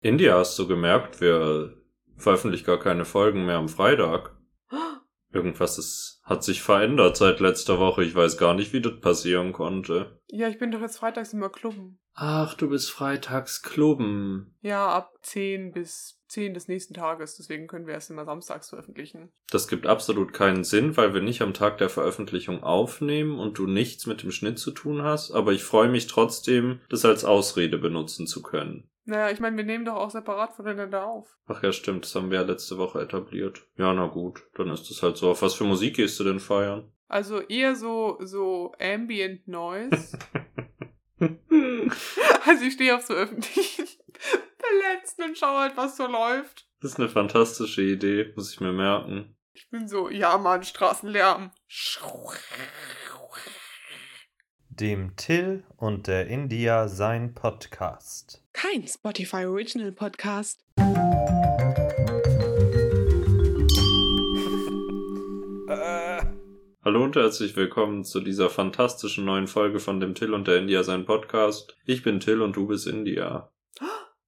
India, hast du gemerkt, wir veröffentlichen gar keine Folgen mehr am Freitag. Irgendwas ist, hat sich verändert seit letzter Woche. Ich weiß gar nicht, wie das passieren konnte. Ja, ich bin doch jetzt freitags immer klubben. Ach, du bist freitags klubben. Ja, ab 10 bis 10 des nächsten Tages. Deswegen können wir erst immer samstags veröffentlichen. Das gibt absolut keinen Sinn, weil wir nicht am Tag der Veröffentlichung aufnehmen und du nichts mit dem Schnitt zu tun hast. Aber ich freue mich trotzdem, das als Ausrede benutzen zu können. Naja, ich meine, wir nehmen doch auch separat voneinander auf. Ach ja, stimmt, das haben wir ja letzte Woche etabliert. Ja, na gut, dann ist das halt so. Auf was für Musik gehst du denn feiern? Also eher so, so Ambient Noise. also ich stehe auf so öffentlichen Plätzen und schaue halt, was so läuft. Das ist eine fantastische Idee, muss ich mir merken. Ich bin so, ja Mann, Straßenlärm. Dem Till und der India sein Podcast. Kein Spotify Original Podcast. Hallo und herzlich willkommen zu dieser fantastischen neuen Folge von dem Till und der India sein Podcast. Ich bin Till und du bist India.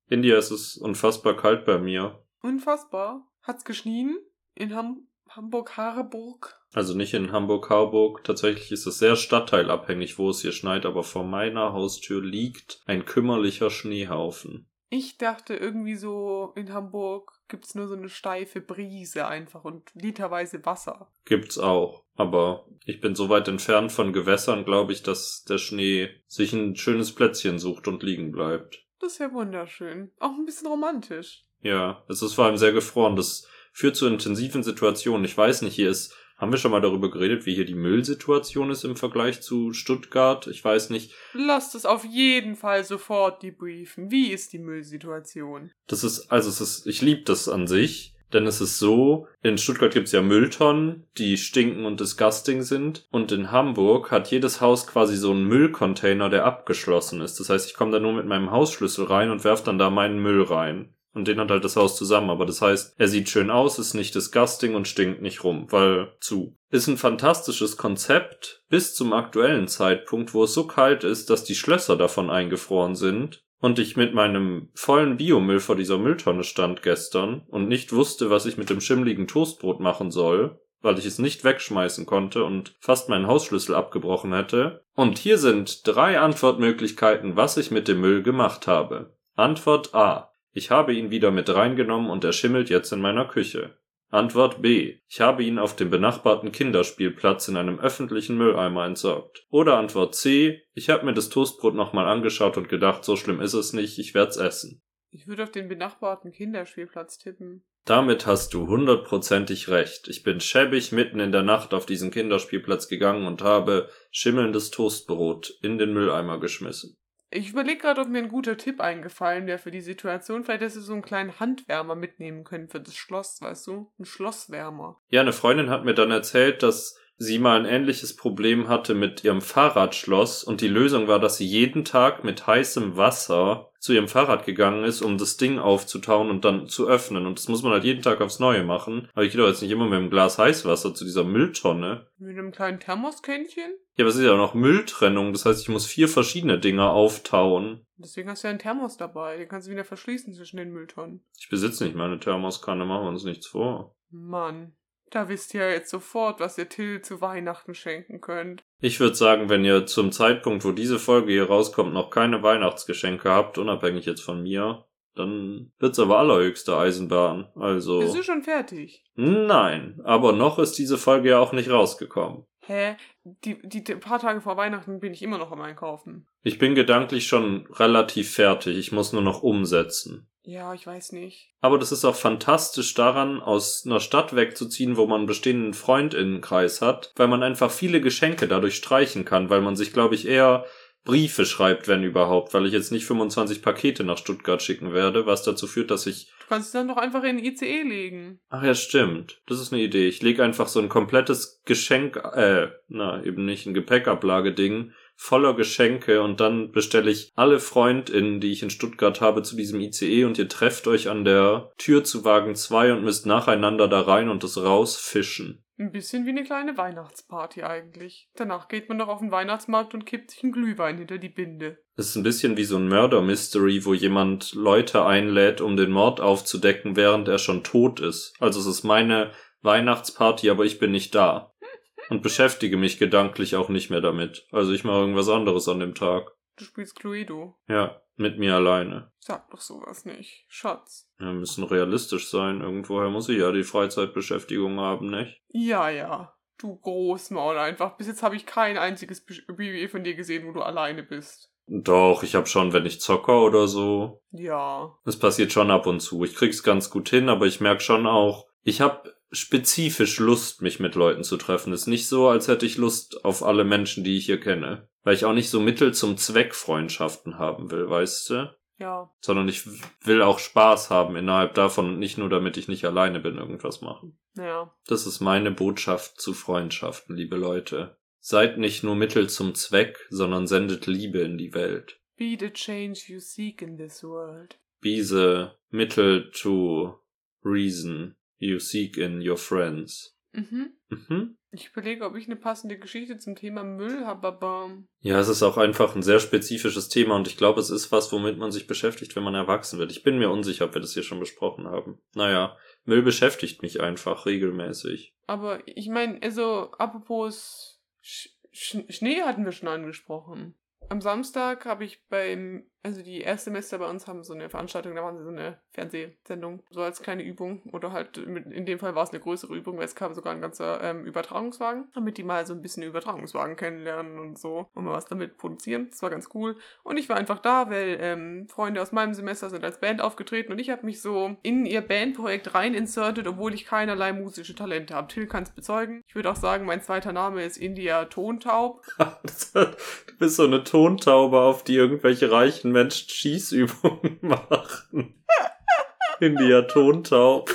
India, es ist unfassbar kalt bei mir. Unfassbar. Hat's geschnien? In Ham Hamburg-Hareburg? Also nicht in Hamburg-Harburg. Tatsächlich ist es sehr stadtteilabhängig, wo es hier schneit, aber vor meiner Haustür liegt ein kümmerlicher Schneehaufen. Ich dachte irgendwie so, in Hamburg gibt's nur so eine steife Brise einfach und literweise Wasser. Gibt's auch. Aber ich bin so weit entfernt von Gewässern, glaube ich, dass der Schnee sich ein schönes Plätzchen sucht und liegen bleibt. Das ist ja wunderschön. Auch ein bisschen romantisch. Ja, es ist vor allem sehr gefroren. Das führt zu intensiven Situationen. Ich weiß nicht, hier ist, haben wir schon mal darüber geredet, wie hier die Müllsituation ist im Vergleich zu Stuttgart? Ich weiß nicht. Lasst es auf jeden Fall sofort debriefen. Wie ist die Müllsituation? Das ist, also es ist, ich liebe das an sich. Denn es ist so, in Stuttgart gibt's ja Mülltonnen, die stinken und disgusting sind. Und in Hamburg hat jedes Haus quasi so einen Müllcontainer, der abgeschlossen ist. Das heißt, ich komme da nur mit meinem Hausschlüssel rein und werf dann da meinen Müll rein. Und den hat halt das Haus zusammen. Aber das heißt, er sieht schön aus, ist nicht disgusting und stinkt nicht rum, weil zu. Ist ein fantastisches Konzept bis zum aktuellen Zeitpunkt, wo es so kalt ist, dass die Schlösser davon eingefroren sind und ich mit meinem vollen Biomüll vor dieser Mülltonne stand gestern und nicht wusste, was ich mit dem schimmligen Toastbrot machen soll, weil ich es nicht wegschmeißen konnte und fast meinen Hausschlüssel abgebrochen hätte. Und hier sind drei Antwortmöglichkeiten, was ich mit dem Müll gemacht habe. Antwort A. Ich habe ihn wieder mit reingenommen und er schimmelt jetzt in meiner Küche. Antwort B. Ich habe ihn auf dem benachbarten Kinderspielplatz in einem öffentlichen Mülleimer entsorgt. Oder Antwort C. Ich habe mir das Toastbrot nochmal angeschaut und gedacht, so schlimm ist es nicht, ich werd's essen. Ich würde auf den benachbarten Kinderspielplatz tippen. Damit hast du hundertprozentig recht. Ich bin schäbig mitten in der Nacht auf diesen Kinderspielplatz gegangen und habe schimmelndes Toastbrot in den Mülleimer geschmissen. Ich überlege gerade, ob mir ein guter Tipp eingefallen wäre für die Situation. Vielleicht hättest du so einen kleinen Handwärmer mitnehmen können für das Schloss, weißt du? Ein Schlosswärmer. Ja, eine Freundin hat mir dann erzählt, dass sie mal ein ähnliches Problem hatte mit ihrem Fahrradschloss und die Lösung war, dass sie jeden Tag mit heißem Wasser zu ihrem Fahrrad gegangen ist, um das Ding aufzutauen und dann zu öffnen. Und das muss man halt jeden Tag aufs Neue machen. Aber ich gehe doch jetzt nicht immer mit einem Glas Heißwasser zu dieser Mülltonne. Mit einem kleinen Thermoskännchen? Ja, aber es ist ja auch noch Mülltrennung. Das heißt, ich muss vier verschiedene Dinger auftauen. Deswegen hast du ja einen Thermos dabei. Den kannst du wieder verschließen zwischen den Mülltonnen. Ich besitze nicht meine Thermoskanne, machen wir uns nichts vor. Mann. Da wisst ihr ja jetzt sofort, was ihr Till zu Weihnachten schenken könnt. Ich würde sagen, wenn ihr zum Zeitpunkt, wo diese Folge hier rauskommt, noch keine Weihnachtsgeschenke habt, unabhängig jetzt von mir, dann wird's aber allerhöchste Eisenbahn. Also. Bist du schon fertig? Nein, aber noch ist diese Folge ja auch nicht rausgekommen. Hä? Die, die, die paar Tage vor Weihnachten bin ich immer noch am Einkaufen. Ich bin gedanklich schon relativ fertig. Ich muss nur noch umsetzen. Ja, ich weiß nicht. Aber das ist auch fantastisch daran, aus einer Stadt wegzuziehen, wo man einen bestehenden Freundinnenkreis hat, weil man einfach viele Geschenke dadurch streichen kann, weil man sich, glaube ich, eher Briefe schreibt, wenn überhaupt, weil ich jetzt nicht 25 Pakete nach Stuttgart schicken werde, was dazu führt, dass ich. Du kannst es dann doch einfach in den ICE legen. Ach ja, stimmt. Das ist eine Idee. Ich lege einfach so ein komplettes Geschenk, äh, na, eben nicht ein Gepäckablageding voller Geschenke und dann bestelle ich alle FreundInnen, die ich in Stuttgart habe, zu diesem ICE und ihr trefft euch an der Tür zu Wagen 2 und müsst nacheinander da rein und das rausfischen. Ein bisschen wie eine kleine Weihnachtsparty eigentlich. Danach geht man noch auf den Weihnachtsmarkt und kippt sich einen Glühwein hinter die Binde. Es ist ein bisschen wie so ein Murder-Mystery, wo jemand Leute einlädt, um den Mord aufzudecken, während er schon tot ist. Also es ist meine Weihnachtsparty, aber ich bin nicht da. Und beschäftige mich gedanklich auch nicht mehr damit. Also ich mache irgendwas anderes an dem Tag. Du spielst Cluedo. Ja, mit mir alleine. Sag doch sowas nicht. Schatz. Wir müssen realistisch sein. Irgendwoher muss ich ja die Freizeitbeschäftigung haben, nicht? Ja, ja. Du Großmaul einfach. Bis jetzt habe ich kein einziges BBE von dir gesehen, wo du alleine bist. Doch, ich hab schon, wenn ich zocker oder so. Ja. Es passiert schon ab und zu. Ich krieg's ganz gut hin, aber ich merk schon auch, ich hab spezifisch Lust, mich mit Leuten zu treffen. Ist nicht so, als hätte ich Lust auf alle Menschen, die ich hier kenne. Weil ich auch nicht so Mittel zum Zweck Freundschaften haben will, weißt du? Ja. Sondern ich will auch Spaß haben innerhalb davon und nicht nur damit ich nicht alleine bin, irgendwas machen. Ja. Das ist meine Botschaft zu Freundschaften, liebe Leute. Seid nicht nur Mittel zum Zweck, sondern sendet Liebe in die Welt. Be the change you seek in this world. Be the Mittel to reason you seek in your friends. Mhm. Mhm. Ich überlege, ob ich eine passende Geschichte zum Thema Müll habe, aber Ja, es ist auch einfach ein sehr spezifisches Thema und ich glaube, es ist was, womit man sich beschäftigt, wenn man erwachsen wird. Ich bin mir unsicher, ob wir das hier schon besprochen haben. Naja, Müll beschäftigt mich einfach regelmäßig. aber ich meine, also apropos Sch Sch Schnee hatten wir schon angesprochen. Am Samstag habe ich beim, also die Erstsemester bei uns haben so eine Veranstaltung, da machen sie so eine Fernsehsendung, so als kleine Übung. Oder halt, in dem Fall war es eine größere Übung, weil es kam sogar ein ganzer ähm, Übertragungswagen, damit die mal so ein bisschen Übertragungswagen kennenlernen und so und mal was damit produzieren. Das war ganz cool. Und ich war einfach da, weil ähm, Freunde aus meinem Semester sind als Band aufgetreten und ich habe mich so in ihr Bandprojekt rein inserted, obwohl ich keinerlei musische Talente habe. Till kann es bezeugen. Ich würde auch sagen, mein zweiter Name ist India Tontaub. du bist so eine Tontaube, auf die irgendwelche reichen Menschen Schießübungen machen. India Tontaub.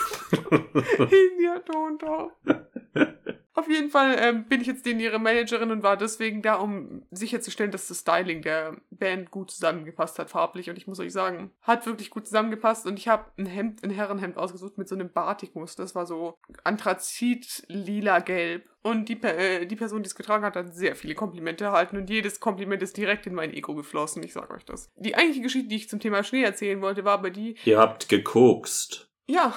India Tontaub. Auf jeden Fall ähm, bin ich jetzt denen ihre Managerin und war deswegen da, um sicherzustellen, dass das Styling der Band gut zusammengepasst hat, farblich. Und ich muss euch sagen, hat wirklich gut zusammengepasst. Und ich habe ein Hemd, ein Herrenhemd ausgesucht mit so einem Batikmuster. Das war so Anthrazit, lila, gelb. Und die, äh, die Person, die es getragen hat, hat sehr viele Komplimente erhalten. Und jedes Kompliment ist direkt in mein Ego geflossen. Ich sage euch das. Die eigentliche Geschichte, die ich zum Thema Schnee erzählen wollte, war aber die, Ihr habt gekokst. ja.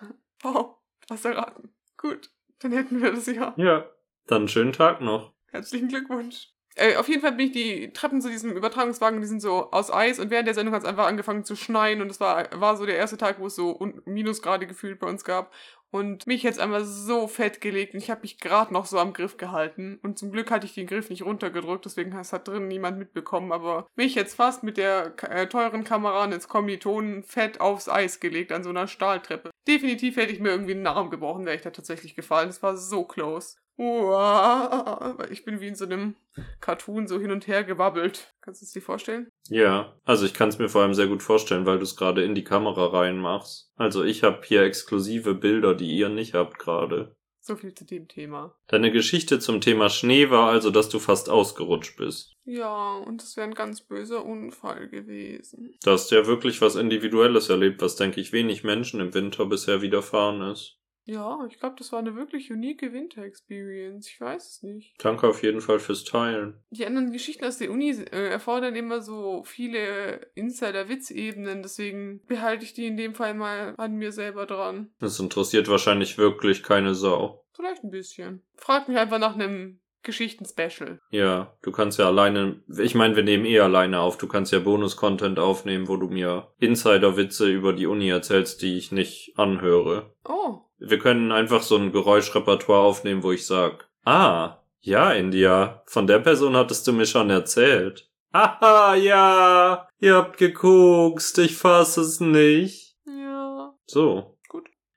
Wow, hast erraten. Gut, dann hätten wir das ja. Ja. Dann schönen Tag noch. Herzlichen Glückwunsch. Äh, auf jeden Fall bin ich die Treppen zu diesem Übertragungswagen, die sind so aus Eis und während der Sendung hat es einfach angefangen zu schneien und es war, war so der erste Tag, wo es so Minusgrade gefühlt bei uns gab. Und mich jetzt einmal so fett gelegt und ich habe mich gerade noch so am Griff gehalten. Und zum Glück hatte ich den Griff nicht runtergedrückt, deswegen hat es hat drin niemand mitbekommen. Aber mich jetzt fast mit der äh, teuren Kamera ins Kommilitonen fett aufs Eis gelegt an so einer Stahltreppe. Definitiv hätte ich mir irgendwie einen Arm gebrochen, wäre ich da tatsächlich gefallen. Das war so close. Uah, ich bin wie in so einem Cartoon so hin und her gewabbelt. Kannst du es dir vorstellen? Ja, also ich kann es mir vor allem sehr gut vorstellen, weil du es gerade in die Kamera reinmachst. Also ich habe hier exklusive Bilder, die ihr nicht habt gerade. So viel zu dem Thema. Deine Geschichte zum Thema Schnee war also, dass du fast ausgerutscht bist. Ja, und das wäre ein ganz böser Unfall gewesen. Du hast ja wirklich was Individuelles erlebt, was, denke ich, wenig Menschen im Winter bisher widerfahren ist. Ja, ich glaube, das war eine wirklich unique Winter-Experience. Ich weiß es nicht. Danke auf jeden Fall fürs Teilen. Die anderen Geschichten aus der Uni äh, erfordern immer so viele Insider-Witz-Ebenen, deswegen behalte ich die in dem Fall mal an mir selber dran. Das interessiert wahrscheinlich wirklich keine Sau. Vielleicht ein bisschen. Frag mich einfach nach einem Geschichten-Special. Ja, du kannst ja alleine, ich meine, wir nehmen eh alleine auf, du kannst ja Bonus-Content aufnehmen, wo du mir Insider-Witze über die Uni erzählst, die ich nicht anhöre. Oh, Wir können einfach so ein Geräuschrepertoire aufnehmen, wo ich sag, ah, ja, India, von der Person hattest du mir schon erzählt. Haha, ja, ihr habt gekokst, ich fass es nicht. ja. So.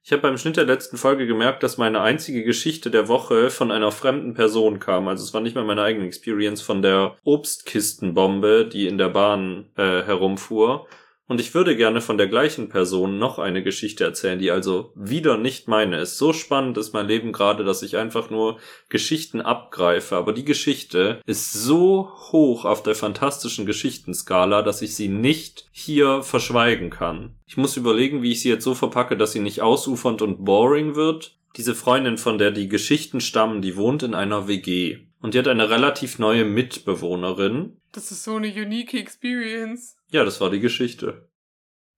Ich habe beim Schnitt der letzten Folge gemerkt, dass meine einzige Geschichte der Woche von einer fremden Person kam. Also es war nicht mal meine eigene Experience von der Obstkistenbombe, die in der Bahn äh, herumfuhr. Und ich würde gerne von der gleichen Person noch eine Geschichte erzählen, die also wieder nicht meine ist. So spannend ist mein Leben gerade, dass ich einfach nur Geschichten abgreife. Aber die Geschichte ist so hoch auf der fantastischen Geschichtenskala, dass ich sie nicht hier verschweigen kann. Ich muss überlegen, wie ich sie jetzt so verpacke, dass sie nicht ausufernd und boring wird, Diese Freundin, von der die Geschichten stammen, die wohnt in einer WG. Und die hat eine relativ neue Mitbewohnerin. Das ist so eine unique Experience. Ja, das war die Geschichte.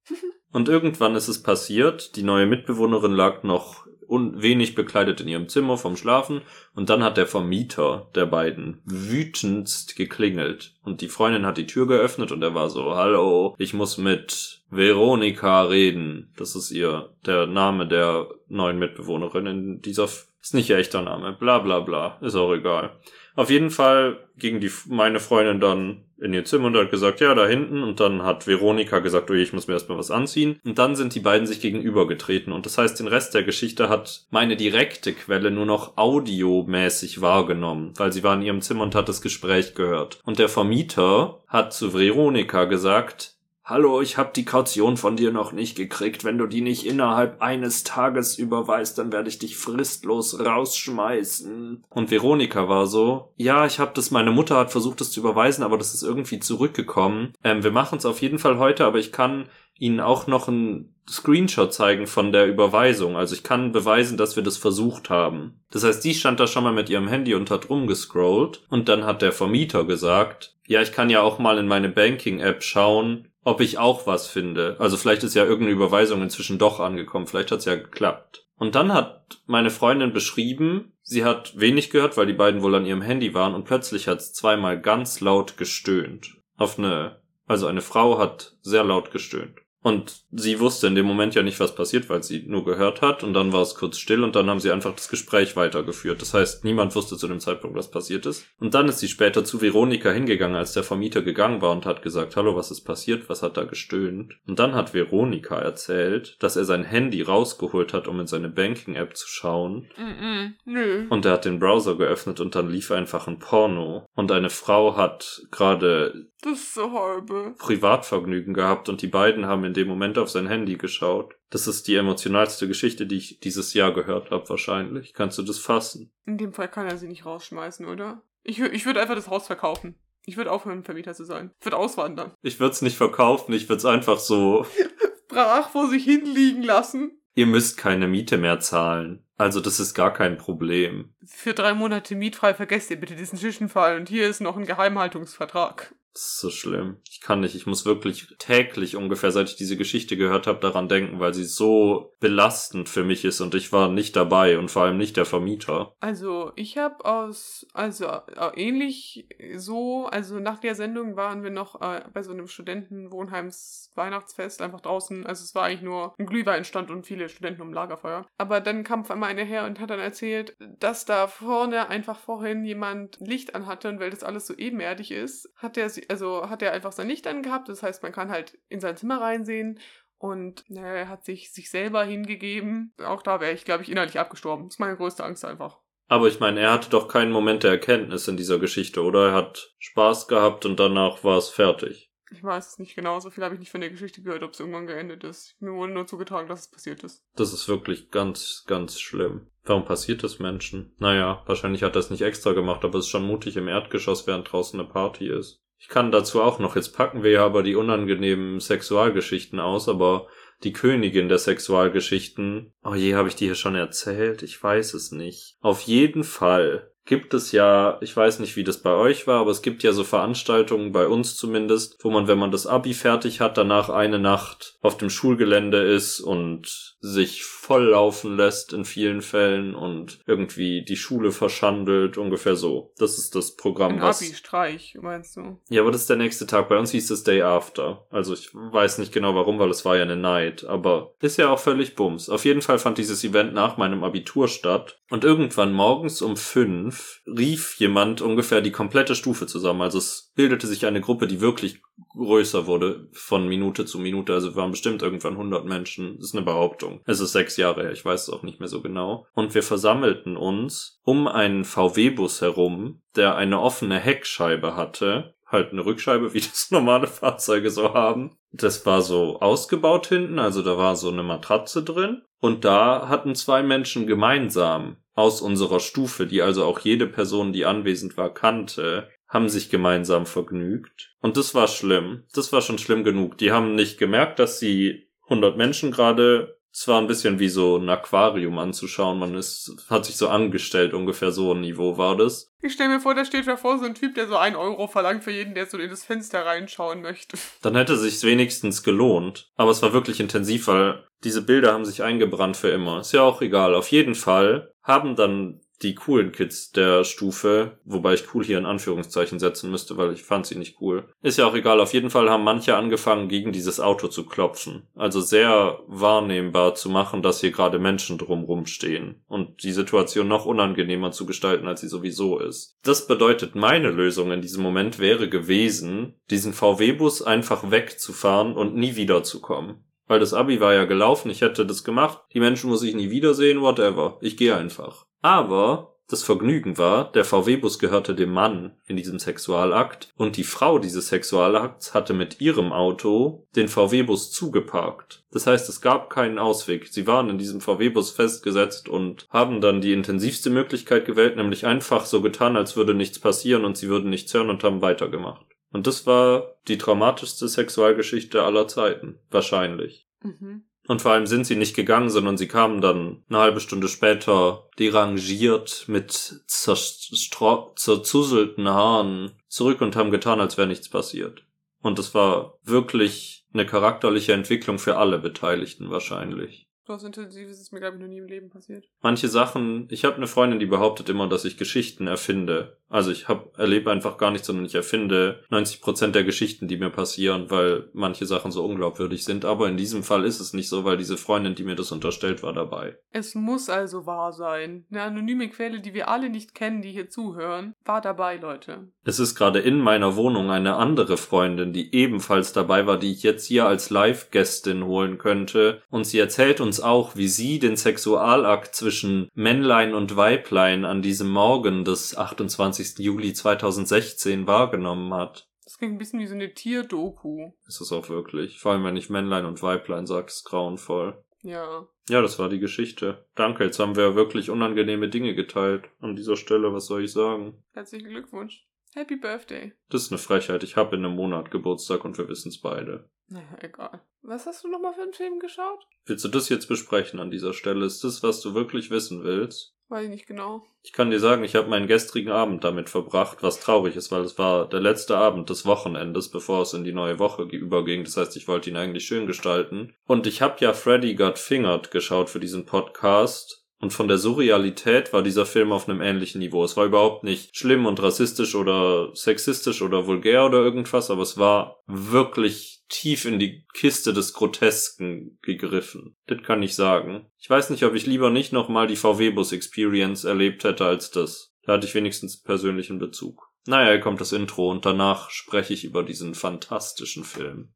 Und irgendwann ist es passiert, die neue Mitbewohnerin lag noch un wenig bekleidet in ihrem Zimmer vom Schlafen und dann hat der Vermieter der beiden wütendst geklingelt und die Freundin hat die Tür geöffnet und er war so, hallo, ich muss mit Veronika reden. Das ist ihr, der Name der neuen Mitbewohnerin in dieser, ist nicht ihr echter Name, bla bla bla, ist auch egal. Auf jeden Fall ging die, meine Freundin dann in ihr Zimmer und hat gesagt, ja, da hinten. Und dann hat Veronika gesagt, oh, ich muss mir erstmal was anziehen. Und dann sind die beiden sich gegenübergetreten. Und das heißt, den Rest der Geschichte hat meine direkte Quelle nur noch audiomäßig wahrgenommen, weil sie war in ihrem Zimmer und hat das Gespräch gehört. Und der Vermieter hat zu Veronika gesagt, Hallo, ich hab die Kaution von dir noch nicht gekriegt. Wenn du die nicht innerhalb eines Tages überweist, dann werde ich dich fristlos rausschmeißen. Und Veronika war so, ja, ich hab das, meine Mutter hat versucht, das zu überweisen, aber das ist irgendwie zurückgekommen. Ähm, wir machen es auf jeden Fall heute, aber ich kann Ihnen auch noch einen Screenshot zeigen von der Überweisung. Also ich kann beweisen, dass wir das versucht haben. Das heißt, die stand da schon mal mit ihrem Handy und hat rumgescrollt und dann hat der Vermieter gesagt, ja, ich kann ja auch mal in meine Banking-App schauen, ob ich auch was finde. Also vielleicht ist ja irgendeine Überweisung inzwischen doch angekommen. Vielleicht hat's ja geklappt. Und dann hat meine Freundin beschrieben, sie hat wenig gehört, weil die beiden wohl an ihrem Handy waren und plötzlich hat's zweimal ganz laut gestöhnt. Auf eine, also eine Frau hat sehr laut gestöhnt. Und sie wusste in dem Moment ja nicht, was passiert, weil sie nur gehört hat. Und dann war es kurz still und dann haben sie einfach das Gespräch weitergeführt. Das heißt, niemand wusste zu dem Zeitpunkt, was passiert ist. Und dann ist sie später zu Veronika hingegangen, als der Vermieter gegangen war und hat gesagt, hallo, was ist passiert? Was hat da gestöhnt? Und dann hat Veronika erzählt, dass er sein Handy rausgeholt hat, um in seine Banking-App zu schauen. Mm -mm. Und er hat den Browser geöffnet und dann lief einfach ein Porno. Und eine Frau hat gerade Das ist so halbe. Privatvergnügen gehabt und die beiden haben in dem Moment auf sein Handy geschaut. Das ist die emotionalste Geschichte, die ich dieses Jahr gehört habe, wahrscheinlich. Kannst du das fassen? In dem Fall kann er sie nicht rausschmeißen, oder? Ich, ich würde einfach das Haus verkaufen. Ich würde aufhören, Vermieter zu sein. Ich würde auswandern. Ich würde es nicht verkaufen, ich würde es einfach so. Brach vor sich hinliegen lassen. Ihr müsst keine Miete mehr zahlen. Also das ist gar kein Problem. Für drei Monate mietfrei vergesst ihr bitte diesen Zwischenfall und hier ist noch ein Geheimhaltungsvertrag. Das ist so schlimm. Ich kann nicht. Ich muss wirklich täglich ungefähr, seit ich diese Geschichte gehört habe, daran denken, weil sie so belastend für mich ist und ich war nicht dabei und vor allem nicht der Vermieter. Also, ich habe aus, also äh, ähnlich so, also nach der Sendung waren wir noch äh, bei so einem Studentenwohnheims Weihnachtsfest einfach draußen. Also es war eigentlich nur ein Glühweinstand und viele Studenten um Lagerfeuer. Aber dann kam auf einmal eine her und hat dann erzählt, dass da vorne einfach vorhin jemand Licht anhatte und weil das alles so ebenerdig ist, hat er sie, also hat er einfach sein Licht angehabt. Das heißt, man kann halt in sein Zimmer reinsehen. Und naja, er hat sich sich selber hingegeben. Auch da wäre ich, glaube ich, innerlich abgestorben. Das ist meine größte Angst einfach. Aber ich meine, er hatte doch keinen Moment der Erkenntnis in dieser Geschichte, oder? Er hat Spaß gehabt und danach war es fertig. Ich weiß es nicht genau, so viel habe ich nicht von der Geschichte gehört, ob es irgendwann geendet ist. Mir wurde nur zugetragen, dass es passiert ist. Das ist wirklich ganz, ganz schlimm. Warum passiert das Menschen? Naja, wahrscheinlich hat er es nicht extra gemacht, aber es ist schon mutig im Erdgeschoss, während draußen eine Party ist. Ich kann dazu auch noch, jetzt packen wir ja aber die unangenehmen Sexualgeschichten aus, aber die Königin der Sexualgeschichten, oh je, habe ich die hier schon erzählt? Ich weiß es nicht. Auf jeden Fall gibt es ja, ich weiß nicht, wie das bei euch war, aber es gibt ja so Veranstaltungen, bei uns zumindest, wo man, wenn man das Abi fertig hat, danach eine Nacht auf dem Schulgelände ist und sich volllaufen lässt in vielen Fällen und irgendwie die Schule verschandelt, ungefähr so. Das ist das Programm, Ein was... Abi-Streich, meinst du? Ja, aber das ist der nächste Tag. Bei uns hieß es Day After. Also ich weiß nicht genau warum, weil es war ja eine Night. Aber ist ja auch völlig Bums. Auf jeden Fall fand dieses Event nach meinem Abitur statt. Und irgendwann morgens um fünf rief jemand ungefähr die komplette Stufe zusammen. Also es bildete sich eine Gruppe, die wirklich größer wurde von Minute zu Minute. Also waren bestimmt irgendwann 100 Menschen. Das ist eine Behauptung. Es ist sechs Jahre her. Ich weiß es auch nicht mehr so genau. Und wir versammelten uns um einen VW-Bus herum, der eine offene Heckscheibe hatte halt eine Rückscheibe, wie das normale Fahrzeuge so haben. Das war so ausgebaut hinten, also da war so eine Matratze drin. Und da hatten zwei Menschen gemeinsam aus unserer Stufe, die also auch jede Person, die anwesend war, kannte, haben sich gemeinsam vergnügt. Und das war schlimm. Das war schon schlimm genug. Die haben nicht gemerkt, dass sie 100 Menschen gerade Es war ein bisschen wie so ein Aquarium anzuschauen. Man ist, hat sich so angestellt, ungefähr so ein Niveau war das. Ich stelle mir vor, da steht davor so ein Typ, der so ein Euro verlangt für jeden, der so in das Fenster reinschauen möchte. Dann hätte sich's wenigstens gelohnt. Aber es war wirklich intensiv, weil diese Bilder haben sich eingebrannt für immer. Ist ja auch egal. Auf jeden Fall haben dann die coolen Kids der Stufe, wobei ich cool hier in Anführungszeichen setzen müsste, weil ich fand sie nicht cool. Ist ja auch egal, auf jeden Fall haben manche angefangen, gegen dieses Auto zu klopfen. Also sehr wahrnehmbar zu machen, dass hier gerade Menschen drumrum stehen und die Situation noch unangenehmer zu gestalten, als sie sowieso ist. Das bedeutet, meine Lösung in diesem Moment wäre gewesen, diesen VW-Bus einfach wegzufahren und nie wiederzukommen. Weil das Abi war ja gelaufen, ich hätte das gemacht, die Menschen muss ich nie wiedersehen, whatever. Ich gehe einfach. Aber das Vergnügen war, der VW-Bus gehörte dem Mann in diesem Sexualakt und die Frau dieses Sexualakts hatte mit ihrem Auto den VW-Bus zugeparkt. Das heißt, es gab keinen Ausweg. Sie waren in diesem VW-Bus festgesetzt und haben dann die intensivste Möglichkeit gewählt, nämlich einfach so getan, als würde nichts passieren und sie würden nichts hören und haben weitergemacht. Und das war die traumatischste Sexualgeschichte aller Zeiten. Wahrscheinlich. Mhm. Und vor allem sind sie nicht gegangen, sondern sie kamen dann eine halbe Stunde später derangiert mit zerzuselten Haaren zurück und haben getan, als wäre nichts passiert. Und es war wirklich eine charakterliche Entwicklung für alle Beteiligten wahrscheinlich. So was Intensives ist mir, glaube ich, noch nie im Leben passiert. Manche Sachen, ich habe eine Freundin, die behauptet immer, dass ich Geschichten erfinde. Also ich hab, erlebe einfach gar nichts, sondern ich erfinde 90% der Geschichten, die mir passieren, weil manche Sachen so unglaubwürdig sind. Aber in diesem Fall ist es nicht so, weil diese Freundin, die mir das unterstellt, war dabei. Es muss also wahr sein. Eine anonyme Quelle, die wir alle nicht kennen, die hier zuhören, war dabei, Leute. Es ist gerade in meiner Wohnung eine andere Freundin, die ebenfalls dabei war, die ich jetzt hier als Live-Gästin holen könnte. Und sie erzählt uns auch, wie sie den Sexualakt zwischen Männlein und Weiblein an diesem Morgen des 28. Juli 2016 wahrgenommen hat. Das klingt ein bisschen wie so eine Tierdoku. Ist es auch wirklich. Vor allem, wenn ich Männlein und Weiblein sage, ist grauenvoll. Ja. Ja, das war die Geschichte. Danke, jetzt haben wir wirklich unangenehme Dinge geteilt. An dieser Stelle, was soll ich sagen? Herzlichen Glückwunsch. Happy Birthday. Das ist eine Frechheit. Ich habe in einem Monat Geburtstag und wir wissen es beide. Naja, egal. Was hast du nochmal für einen Film geschaut? Willst du das jetzt besprechen an dieser Stelle? Ist das, was du wirklich wissen willst? Weiß ich nicht genau. Ich kann dir sagen, ich habe meinen gestrigen Abend damit verbracht, was traurig ist, weil es war der letzte Abend des Wochenendes, bevor es in die neue Woche überging. Das heißt, ich wollte ihn eigentlich schön gestalten. Und ich habe ja Freddy Got Fingered geschaut für diesen Podcast. Und von der Surrealität war dieser Film auf einem ähnlichen Niveau. Es war überhaupt nicht schlimm und rassistisch oder sexistisch oder vulgär oder irgendwas, aber es war wirklich tief in die Kiste des Grotesken gegriffen. Das kann ich sagen. Ich weiß nicht, ob ich lieber nicht nochmal die VW-Bus-Experience erlebt hätte als das. Da hatte ich wenigstens persönlichen Bezug. Naja, hier kommt das Intro und danach spreche ich über diesen fantastischen Film.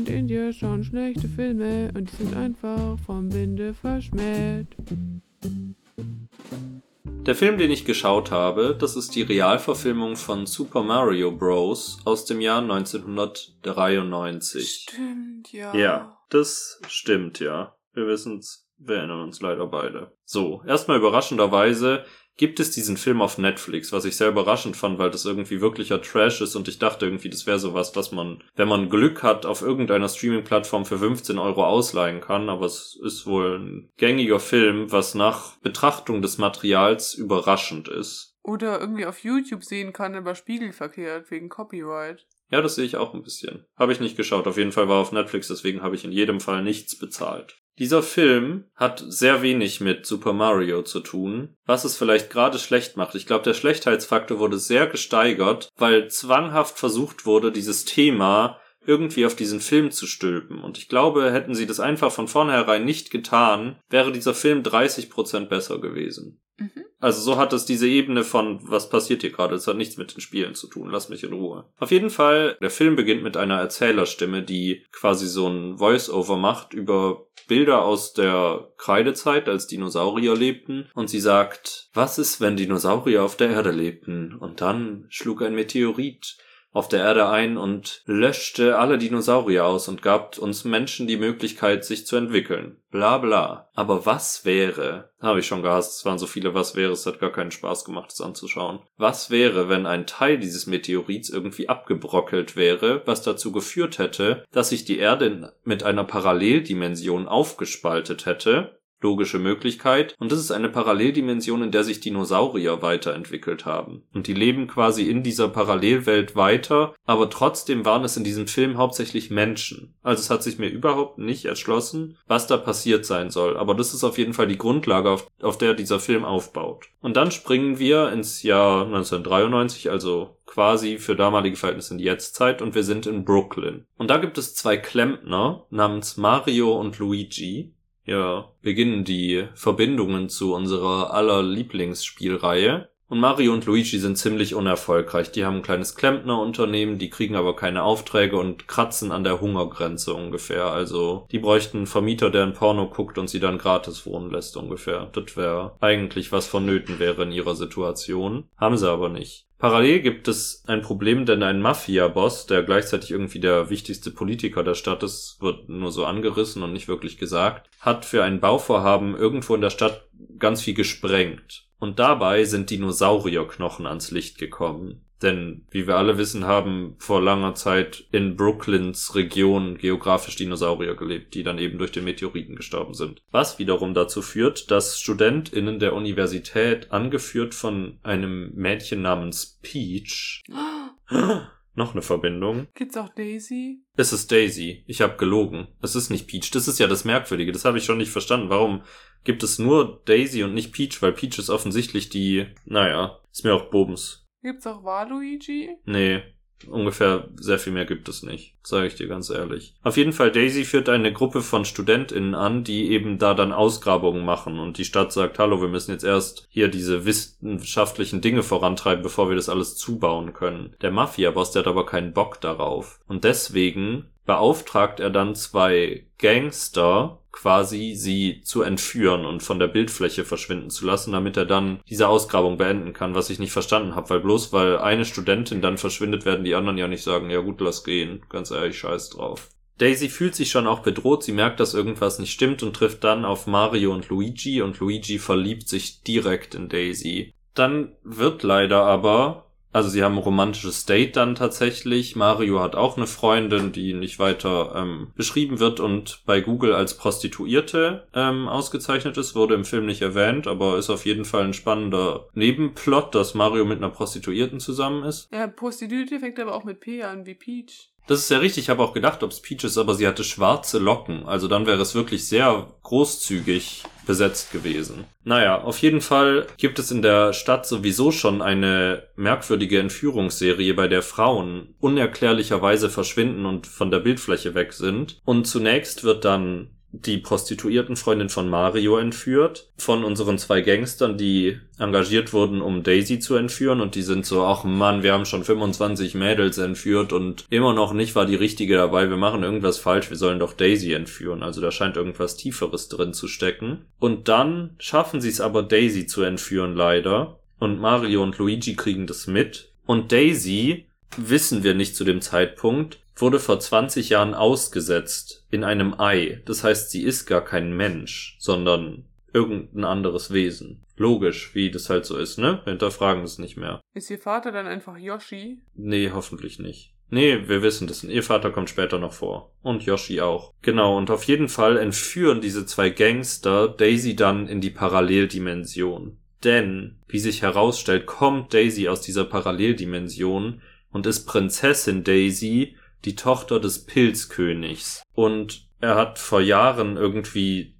Till und India schauen schlechte Filme und die sind einfach vom Winde verschmäht. Der Film, den ich geschaut habe, das ist die Realverfilmung von Super Mario Bros. aus dem Jahr 1993. Stimmt, ja. Ja, das stimmt, ja. Wir wissen's, wir erinnern uns leider beide. So, erstmal überraschenderweise gibt es diesen Film auf Netflix, was ich sehr überraschend fand, weil das irgendwie wirklicher Trash ist und ich dachte irgendwie, das wäre sowas, was man, wenn man Glück hat, auf irgendeiner Streaming-Plattform für 15 Euro ausleihen kann, aber es ist wohl ein gängiger Film, was nach Betrachtung des Materials überraschend ist. Oder irgendwie auf YouTube sehen kann, aber spiegelverkehrt wegen Copyright. Ja, das sehe ich auch ein bisschen. Habe ich nicht geschaut. Auf jeden Fall war er auf Netflix, deswegen habe ich in jedem Fall nichts bezahlt. Dieser Film hat sehr wenig mit Super Mario zu tun, was es vielleicht gerade schlecht macht. Ich glaube, der Schlechtheitsfaktor wurde sehr gesteigert, weil zwanghaft versucht wurde, dieses Thema irgendwie auf diesen Film zu stülpen. Und ich glaube, hätten sie das einfach von vornherein nicht getan, wäre dieser Film 30% besser gewesen. Mhm. Also so hat es diese Ebene von, was passiert hier gerade? Es hat nichts mit den Spielen zu tun. Lass mich in Ruhe. Auf jeden Fall, der Film beginnt mit einer Erzählerstimme, die quasi so ein Voice-Over macht über Bilder aus der Kreidezeit, als Dinosaurier lebten. Und sie sagt, was ist, wenn Dinosaurier auf der Erde lebten? Und dann schlug ein Meteorit auf der Erde ein und löschte alle Dinosaurier aus und gab uns Menschen die Möglichkeit, sich zu entwickeln. Bla bla. Aber was wäre, habe ich schon gehasst, es waren so viele Was wäre, es hat gar keinen Spaß gemacht, es anzuschauen. Was wäre, wenn ein Teil dieses Meteorits irgendwie abgebrockelt wäre, was dazu geführt hätte, dass sich die Erde mit einer Paralleldimension aufgespaltet hätte logische Möglichkeit. Und das ist eine Paralleldimension, in der sich Dinosaurier weiterentwickelt haben. Und die leben quasi in dieser Parallelwelt weiter, aber trotzdem waren es in diesem Film hauptsächlich Menschen. Also es hat sich mir überhaupt nicht erschlossen, was da passiert sein soll. Aber das ist auf jeden Fall die Grundlage, auf, auf der dieser Film aufbaut. Und dann springen wir ins Jahr 1993, also quasi für damalige Verhältnisse in die Jetztzeit und wir sind in Brooklyn. Und da gibt es zwei Klempner namens Mario und Luigi ja, beginnen die Verbindungen zu unserer aller Lieblingsspielreihe. Und Mario und Luigi sind ziemlich unerfolgreich. Die haben ein kleines Klempnerunternehmen, die kriegen aber keine Aufträge und kratzen an der Hungergrenze ungefähr. Also die bräuchten einen Vermieter, der ein Porno guckt und sie dann gratis wohnen lässt ungefähr. Das wäre eigentlich was vonnöten wäre in ihrer Situation. Haben sie aber nicht. Parallel gibt es ein Problem, denn ein Mafia-Boss, der gleichzeitig irgendwie der wichtigste Politiker der Stadt ist, wird nur so angerissen und nicht wirklich gesagt, hat für ein Bauvorhaben irgendwo in der Stadt ganz viel gesprengt. Und dabei sind Dinosaurierknochen ans Licht gekommen. Denn, wie wir alle wissen, haben vor langer Zeit in Brooklyns Region geografisch Dinosaurier gelebt, die dann eben durch den Meteoriten gestorben sind. Was wiederum dazu führt, dass StudentInnen der Universität, angeführt von einem Mädchen namens Peach, noch eine Verbindung. Gibt's auch Daisy? Es ist Daisy. Ich habe gelogen. Es ist nicht Peach. Das ist ja das Merkwürdige. Das habe ich schon nicht verstanden. Warum gibt es nur Daisy und nicht Peach? Weil Peach ist offensichtlich die, naja, ist mir auch Bobens. Gibt's auch Waluigi? Nee, ungefähr sehr viel mehr gibt es nicht, sage ich dir ganz ehrlich. Auf jeden Fall, Daisy führt eine Gruppe von StudentInnen an, die eben da dann Ausgrabungen machen und die Stadt sagt, hallo, wir müssen jetzt erst hier diese wissenschaftlichen Dinge vorantreiben, bevor wir das alles zubauen können. Der Mafia-Boss, der hat aber keinen Bock darauf. Und deswegen beauftragt er dann zwei Gangster, quasi sie zu entführen und von der Bildfläche verschwinden zu lassen, damit er dann diese Ausgrabung beenden kann, was ich nicht verstanden habe, weil bloß weil eine Studentin dann verschwindet, werden die anderen ja nicht sagen, ja gut, lass gehen, ganz ehrlich, scheiß drauf. Daisy fühlt sich schon auch bedroht, sie merkt, dass irgendwas nicht stimmt und trifft dann auf Mario und Luigi und Luigi verliebt sich direkt in Daisy. Dann wird leider aber also sie haben ein romantisches Date dann tatsächlich. Mario hat auch eine Freundin, die nicht weiter ähm, beschrieben wird und bei Google als Prostituierte ähm, ausgezeichnet ist. Wurde im Film nicht erwähnt, aber ist auf jeden Fall ein spannender Nebenplot, dass Mario mit einer Prostituierten zusammen ist. Ja, Prostituierte fängt aber auch mit P an, wie Peach. Das ist ja richtig, ich habe auch gedacht, ob es Peach ist, aber sie hatte schwarze Locken. Also dann wäre es wirklich sehr großzügig besetzt gewesen. Naja, auf jeden Fall gibt es in der Stadt sowieso schon eine merkwürdige Entführungsserie, bei der Frauen unerklärlicherweise verschwinden und von der Bildfläche weg sind. Und zunächst wird dann die Prostituiertenfreundin von Mario entführt, von unseren zwei Gangstern, die engagiert wurden, um Daisy zu entführen. Und die sind so, ach Mann, wir haben schon 25 Mädels entführt und immer noch nicht war die richtige dabei, wir machen irgendwas falsch, wir sollen doch Daisy entführen, also da scheint irgendwas Tieferes drin zu stecken. Und dann schaffen sie es aber Daisy zu entführen leider. Und Mario und Luigi kriegen das mit. Und Daisy wissen wir nicht zu dem Zeitpunkt, wurde vor 20 Jahren ausgesetzt in einem Ei. Das heißt, sie ist gar kein Mensch, sondern irgendein anderes Wesen. Logisch, wie das halt so ist, ne? Wir hinterfragen es nicht mehr. Ist ihr Vater dann einfach Yoshi? Nee, hoffentlich nicht. Nee, wir wissen das. Ihr Vater kommt später noch vor. Und Yoshi auch. Genau, und auf jeden Fall entführen diese zwei Gangster Daisy dann in die Paralleldimension. Denn, wie sich herausstellt, kommt Daisy aus dieser Paralleldimension und ist Prinzessin Daisy, die Tochter des Pilzkönigs. Und er hat vor Jahren irgendwie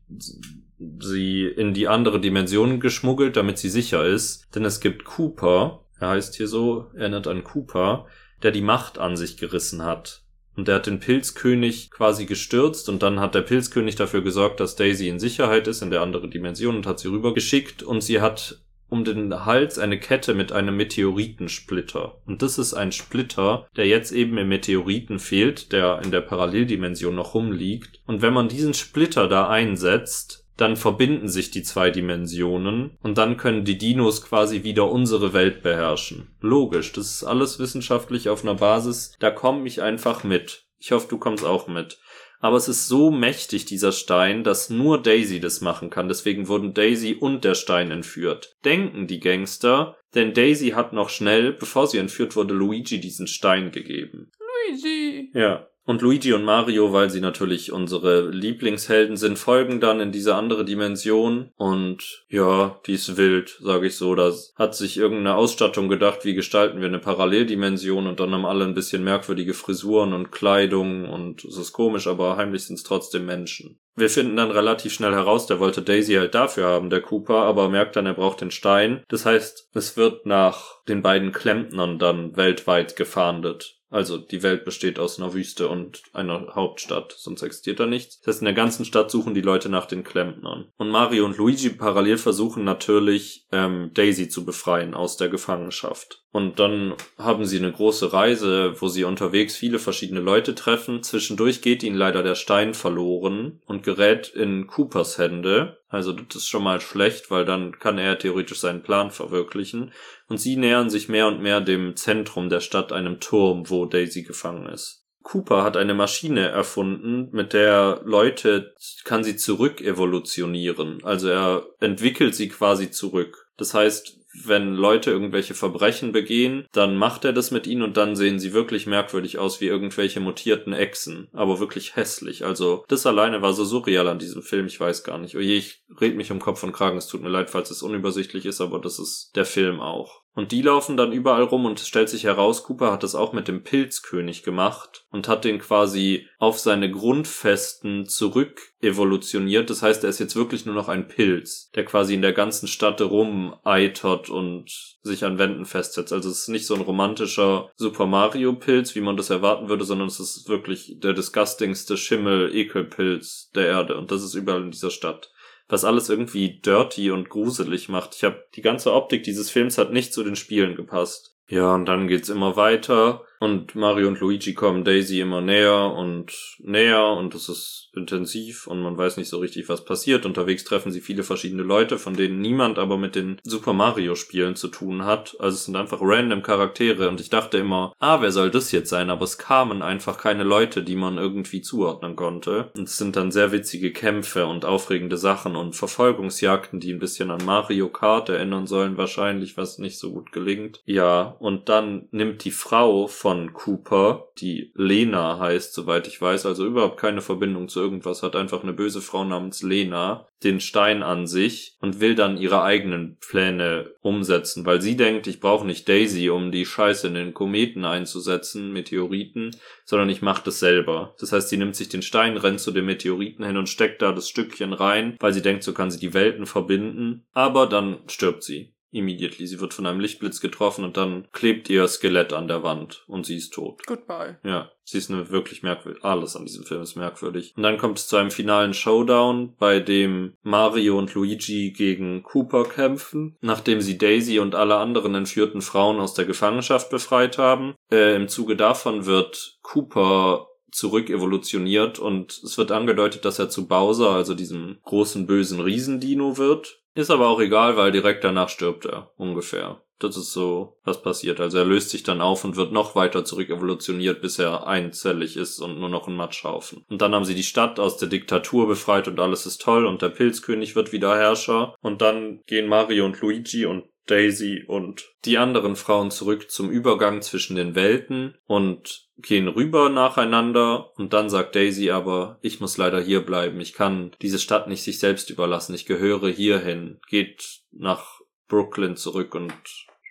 sie in die andere Dimension geschmuggelt, damit sie sicher ist. Denn es gibt Cooper, er heißt hier so, erinnert an Cooper, der die Macht an sich gerissen hat. Und der hat den Pilzkönig quasi gestürzt und dann hat der Pilzkönig dafür gesorgt, dass Daisy in Sicherheit ist in der anderen Dimension und hat sie rübergeschickt und sie hat um den Hals eine Kette mit einem Meteoritensplitter. Und das ist ein Splitter, der jetzt eben im Meteoriten fehlt, der in der Paralleldimension noch rumliegt. Und wenn man diesen Splitter da einsetzt, dann verbinden sich die zwei Dimensionen und dann können die Dinos quasi wieder unsere Welt beherrschen. Logisch, das ist alles wissenschaftlich auf einer Basis, da komme ich einfach mit. Ich hoffe, du kommst auch mit. Aber es ist so mächtig, dieser Stein, dass nur Daisy das machen kann. Deswegen wurden Daisy und der Stein entführt. Denken die Gangster, denn Daisy hat noch schnell, bevor sie entführt wurde, Luigi diesen Stein gegeben. Luigi. Ja. Und Luigi und Mario, weil sie natürlich unsere Lieblingshelden sind, folgen dann in diese andere Dimension. Und ja, die ist wild, sage ich so. Da hat sich irgendeine Ausstattung gedacht, wie gestalten wir eine Paralleldimension und dann haben alle ein bisschen merkwürdige Frisuren und Kleidung und es ist komisch, aber heimlich sind es trotzdem Menschen. Wir finden dann relativ schnell heraus, der wollte Daisy halt dafür haben, der Cooper, aber merkt dann, er braucht den Stein. Das heißt, es wird nach den beiden Klempnern dann weltweit gefahndet. Also die Welt besteht aus einer Wüste und einer Hauptstadt, sonst existiert da nichts. Das heißt, in der ganzen Stadt suchen die Leute nach den Klempnern. Und Mario und Luigi parallel versuchen natürlich, ähm, Daisy zu befreien aus der Gefangenschaft. Und dann haben sie eine große Reise, wo sie unterwegs viele verschiedene Leute treffen. Zwischendurch geht ihnen leider der Stein verloren und gerät in Coopers Hände. Also das ist schon mal schlecht, weil dann kann er theoretisch seinen Plan verwirklichen. Und sie nähern sich mehr und mehr dem Zentrum der Stadt, einem Turm, wo Daisy gefangen ist. Cooper hat eine Maschine erfunden, mit der Leute kann sie zurück evolutionieren. Also er entwickelt sie quasi zurück. Das heißt, wenn Leute irgendwelche Verbrechen begehen, dann macht er das mit ihnen und dann sehen sie wirklich merkwürdig aus wie irgendwelche mutierten Echsen. Aber wirklich hässlich. Also, das alleine war so surreal an diesem Film, ich weiß gar nicht. Oje, ich red mich um Kopf und Kragen, es tut mir leid, falls es unübersichtlich ist, aber das ist der Film auch. Und die laufen dann überall rum und es stellt sich heraus, Cooper hat das auch mit dem Pilzkönig gemacht und hat den quasi auf seine Grundfesten zurück evolutioniert. Das heißt, er ist jetzt wirklich nur noch ein Pilz, der quasi in der ganzen Stadt rumeitert und sich an Wänden festsetzt. Also es ist nicht so ein romantischer Super Mario Pilz, wie man das erwarten würde, sondern es ist wirklich der disgustingste Schimmel-Ekelpilz der Erde und das ist überall in dieser Stadt was alles irgendwie dirty und gruselig macht. Ich habe die ganze Optik dieses Films hat nicht zu den Spielen gepasst. Ja, und dann geht's immer weiter und Mario und Luigi kommen Daisy immer näher und näher und es ist intensiv und man weiß nicht so richtig, was passiert. Unterwegs treffen sie viele verschiedene Leute, von denen niemand aber mit den Super Mario Spielen zu tun hat. Also es sind einfach random Charaktere und ich dachte immer, ah, wer soll das jetzt sein? Aber es kamen einfach keine Leute, die man irgendwie zuordnen konnte. Und es sind dann sehr witzige Kämpfe und aufregende Sachen und Verfolgungsjagden, die ein bisschen an Mario Kart erinnern sollen wahrscheinlich, was nicht so gut gelingt. Ja, und dann nimmt die Frau von Cooper, die Lena heißt, soweit ich weiß, also überhaupt keine Verbindung zu irgendwas, hat einfach eine böse Frau namens Lena, den Stein an sich und will dann ihre eigenen Pläne umsetzen, weil sie denkt, ich brauche nicht Daisy, um die Scheiße in den Kometen einzusetzen, Meteoriten, sondern ich mache das selber. Das heißt, sie nimmt sich den Stein, rennt zu den Meteoriten hin und steckt da das Stückchen rein, weil sie denkt, so kann sie die Welten verbinden, aber dann stirbt sie immediately. Sie wird von einem Lichtblitz getroffen und dann klebt ihr Skelett an der Wand und sie ist tot. Goodbye. Ja, sie ist eine wirklich merkwürdig. Alles an diesem Film ist merkwürdig. Und dann kommt es zu einem finalen Showdown, bei dem Mario und Luigi gegen Cooper kämpfen, nachdem sie Daisy und alle anderen entführten Frauen aus der Gefangenschaft befreit haben. Äh, Im Zuge davon wird Cooper zurück evolutioniert und es wird angedeutet, dass er zu Bowser, also diesem großen bösen Riesendino wird. Ist aber auch egal, weil direkt danach stirbt er, ungefähr. Das ist so, was passiert. Also er löst sich dann auf und wird noch weiter zurück evolutioniert, bis er einzellig ist und nur noch ein Matschhaufen. Und dann haben sie die Stadt aus der Diktatur befreit und alles ist toll und der Pilzkönig wird wieder Herrscher. Und dann gehen Mario und Luigi und Daisy und die anderen Frauen zurück zum Übergang zwischen den Welten und gehen rüber nacheinander und dann sagt Daisy aber, ich muss leider hier bleiben, ich kann diese Stadt nicht sich selbst überlassen, ich gehöre hierhin, geht nach Brooklyn zurück und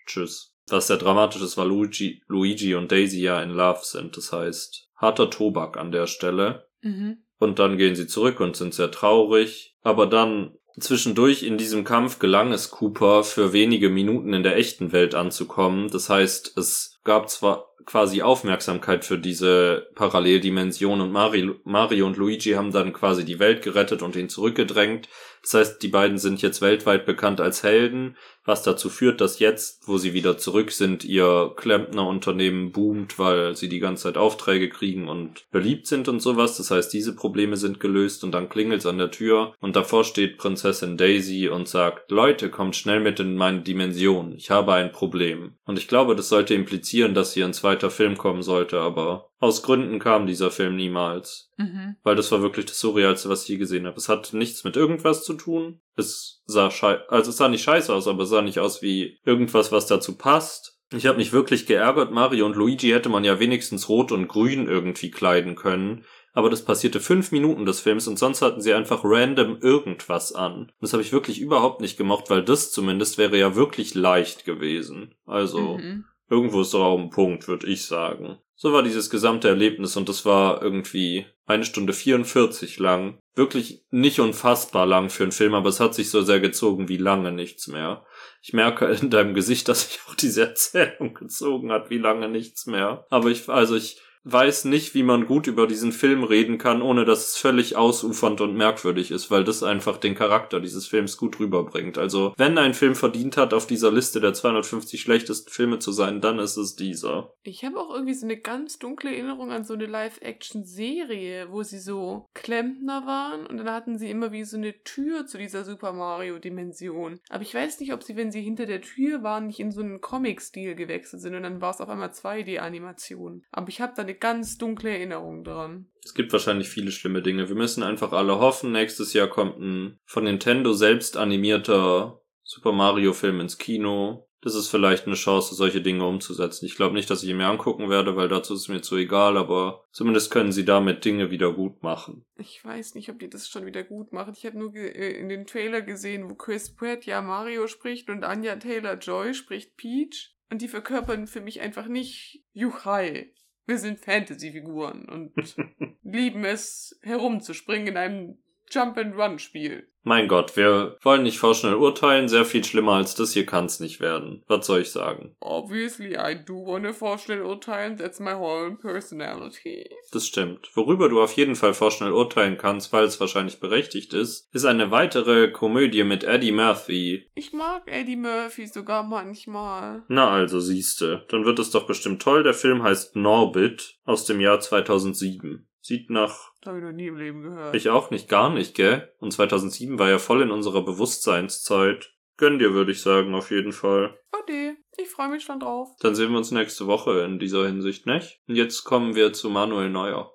tschüss. Was sehr dramatisch ist, weil Luigi, Luigi und Daisy ja in Love sind, das heißt harter Tobak an der Stelle. Mhm. Und dann gehen sie zurück und sind sehr traurig, aber dann Zwischendurch in diesem Kampf gelang es Cooper für wenige Minuten in der echten Welt anzukommen. Das heißt, es gab zwar quasi Aufmerksamkeit für diese Paralleldimension und Mario, Mario und Luigi haben dann quasi die Welt gerettet und ihn zurückgedrängt. Das heißt, die beiden sind jetzt weltweit bekannt als Helden, was dazu führt, dass jetzt, wo sie wieder zurück sind, ihr Klempnerunternehmen boomt, weil sie die ganze Zeit Aufträge kriegen und beliebt sind und sowas. Das heißt, diese Probleme sind gelöst und dann klingelt's an der Tür und davor steht Prinzessin Daisy und sagt, Leute, kommt schnell mit in meine Dimension. Ich habe ein Problem. Und ich glaube, das sollte implizieren, dass hier ein zweiter Film kommen sollte, aber aus Gründen kam dieser Film niemals. Mhm. Weil das war wirklich das Surrealste, was ich je gesehen habe. Es hat nichts mit irgendwas zu tun. Es sah schei also es sah nicht scheiße aus, aber es sah nicht aus wie irgendwas, was dazu passt. Ich habe mich wirklich geärgert. Mario und Luigi hätte man ja wenigstens rot und grün irgendwie kleiden können. Aber das passierte fünf Minuten des Films und sonst hatten sie einfach random irgendwas an. Das habe ich wirklich überhaupt nicht gemocht, weil das zumindest wäre ja wirklich leicht gewesen. Also Mhm. Irgendwo ist doch auch ein Punkt, würde ich sagen. So war dieses gesamte Erlebnis und das war irgendwie eine Stunde 44 lang. Wirklich nicht unfassbar lang für einen Film, aber es hat sich so sehr gezogen wie lange nichts mehr. Ich merke in deinem Gesicht, dass sich auch diese Erzählung gezogen hat, wie lange nichts mehr. Aber ich, also ich weiß nicht, wie man gut über diesen Film reden kann, ohne dass es völlig ausufernd und merkwürdig ist, weil das einfach den Charakter dieses Films gut rüberbringt. Also, wenn ein Film verdient hat, auf dieser Liste der 250 schlechtesten Filme zu sein, dann ist es dieser. Ich habe auch irgendwie so eine ganz dunkle Erinnerung an so eine Live-Action-Serie, wo sie so Klempner waren und dann hatten sie immer wie so eine Tür zu dieser Super Mario-Dimension. Aber ich weiß nicht, ob sie, wenn sie hinter der Tür waren, nicht in so einen Comic-Stil gewechselt sind und dann war es auf einmal 2D-Animation. Aber ich habe da eine ganz dunkle Erinnerung dran. Es gibt wahrscheinlich viele schlimme Dinge. Wir müssen einfach alle hoffen. Nächstes Jahr kommt ein von Nintendo selbst animierter Super Mario Film ins Kino. Das ist vielleicht eine Chance, solche Dinge umzusetzen. Ich glaube nicht, dass ich ihn mir angucken werde, weil dazu ist mir zu egal, aber zumindest können sie damit Dinge wieder gut machen. Ich weiß nicht, ob die das schon wieder gut machen. Ich habe nur äh, in den Trailer gesehen, wo Chris Pratt ja Mario spricht und Anya Taylor-Joy spricht Peach. Und die verkörpern für mich einfach nicht Juchai. Wir sind Fantasy-Figuren und lieben es, herumzuspringen in einem Jump-and-Run-Spiel. Mein Gott, wir wollen nicht vorschnell urteilen. Sehr viel schlimmer als das hier kann's nicht werden. Was soll ich sagen? Obviously, I do wanna vorschnell urteilen. That's my whole personality. Das stimmt. Worüber du auf jeden Fall vorschnell urteilen kannst, weil es wahrscheinlich berechtigt ist, ist eine weitere Komödie mit Eddie Murphy. Ich mag Eddie Murphy sogar manchmal. Na also, siehste. Dann wird es doch bestimmt toll. Der Film heißt Norbit aus dem Jahr 2007. Sieht nach... Das habe ich noch nie im Leben gehört. Ich auch nicht, gar nicht, gell? Und 2007 war ja voll in unserer Bewusstseinszeit. Gönn dir, würde ich sagen, auf jeden Fall. Ade. Ich freue mich schon drauf. Dann sehen wir uns nächste Woche in dieser Hinsicht, nicht? Und jetzt kommen wir zu Manuel Neuer.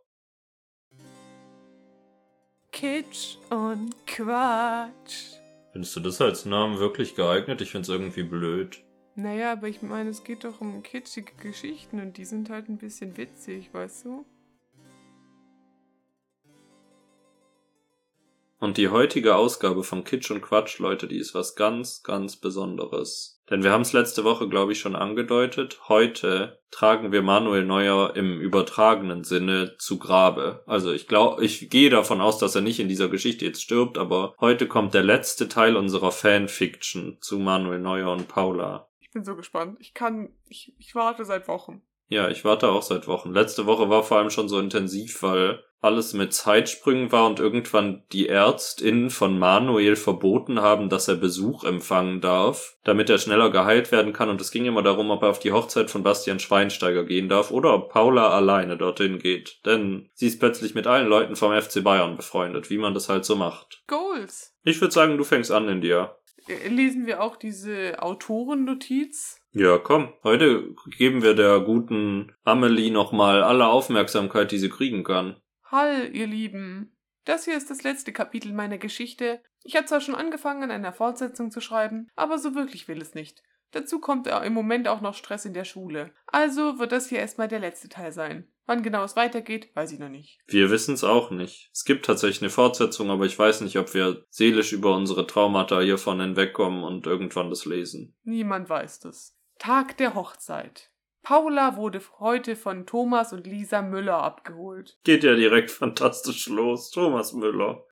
Kitsch und Quatsch. Findest du das als Namen wirklich geeignet? Ich find's irgendwie blöd. Naja, aber ich meine, es geht doch um kitschige Geschichten und die sind halt ein bisschen witzig, weißt du? Und die heutige Ausgabe von Kitsch und Quatsch, Leute, die ist was ganz, ganz Besonderes. Denn wir haben es letzte Woche, glaube ich, schon angedeutet. Heute tragen wir Manuel Neuer im übertragenen Sinne zu Grabe. Also ich glaube, ich gehe davon aus, dass er nicht in dieser Geschichte jetzt stirbt, aber heute kommt der letzte Teil unserer Fanfiction zu Manuel Neuer und Paula. Ich bin so gespannt. Ich kann, ich, ich warte seit Wochen. Ja, ich warte auch seit Wochen. Letzte Woche war vor allem schon so intensiv, weil alles mit Zeitsprüngen war und irgendwann die Ärztinnen von Manuel verboten haben, dass er Besuch empfangen darf, damit er schneller geheilt werden kann. Und es ging immer darum, ob er auf die Hochzeit von Bastian Schweinsteiger gehen darf oder ob Paula alleine dorthin geht. Denn sie ist plötzlich mit allen Leuten vom FC Bayern befreundet, wie man das halt so macht. Goals. Ich würde sagen, du fängst an, India. Äh, Lesen wir auch diese Autorennotiz? Ja, komm. Heute geben wir der guten Amelie nochmal alle Aufmerksamkeit, die sie kriegen kann. Hall, ihr Lieben. Das hier ist das letzte Kapitel meiner Geschichte. Ich habe zwar schon angefangen, an einer Fortsetzung zu schreiben, aber so wirklich will es nicht. Dazu kommt im Moment auch noch Stress in der Schule. Also wird das hier erstmal der letzte Teil sein. Wann genau es weitergeht, weiß ich noch nicht. Wir wissen es auch nicht. Es gibt tatsächlich eine Fortsetzung, aber ich weiß nicht, ob wir seelisch über unsere Traumata hiervon hinwegkommen und irgendwann das lesen. Niemand weiß das. Tag der Hochzeit. Paula wurde heute von Thomas und Lisa Müller abgeholt. Geht ja direkt fantastisch los. Thomas Müller.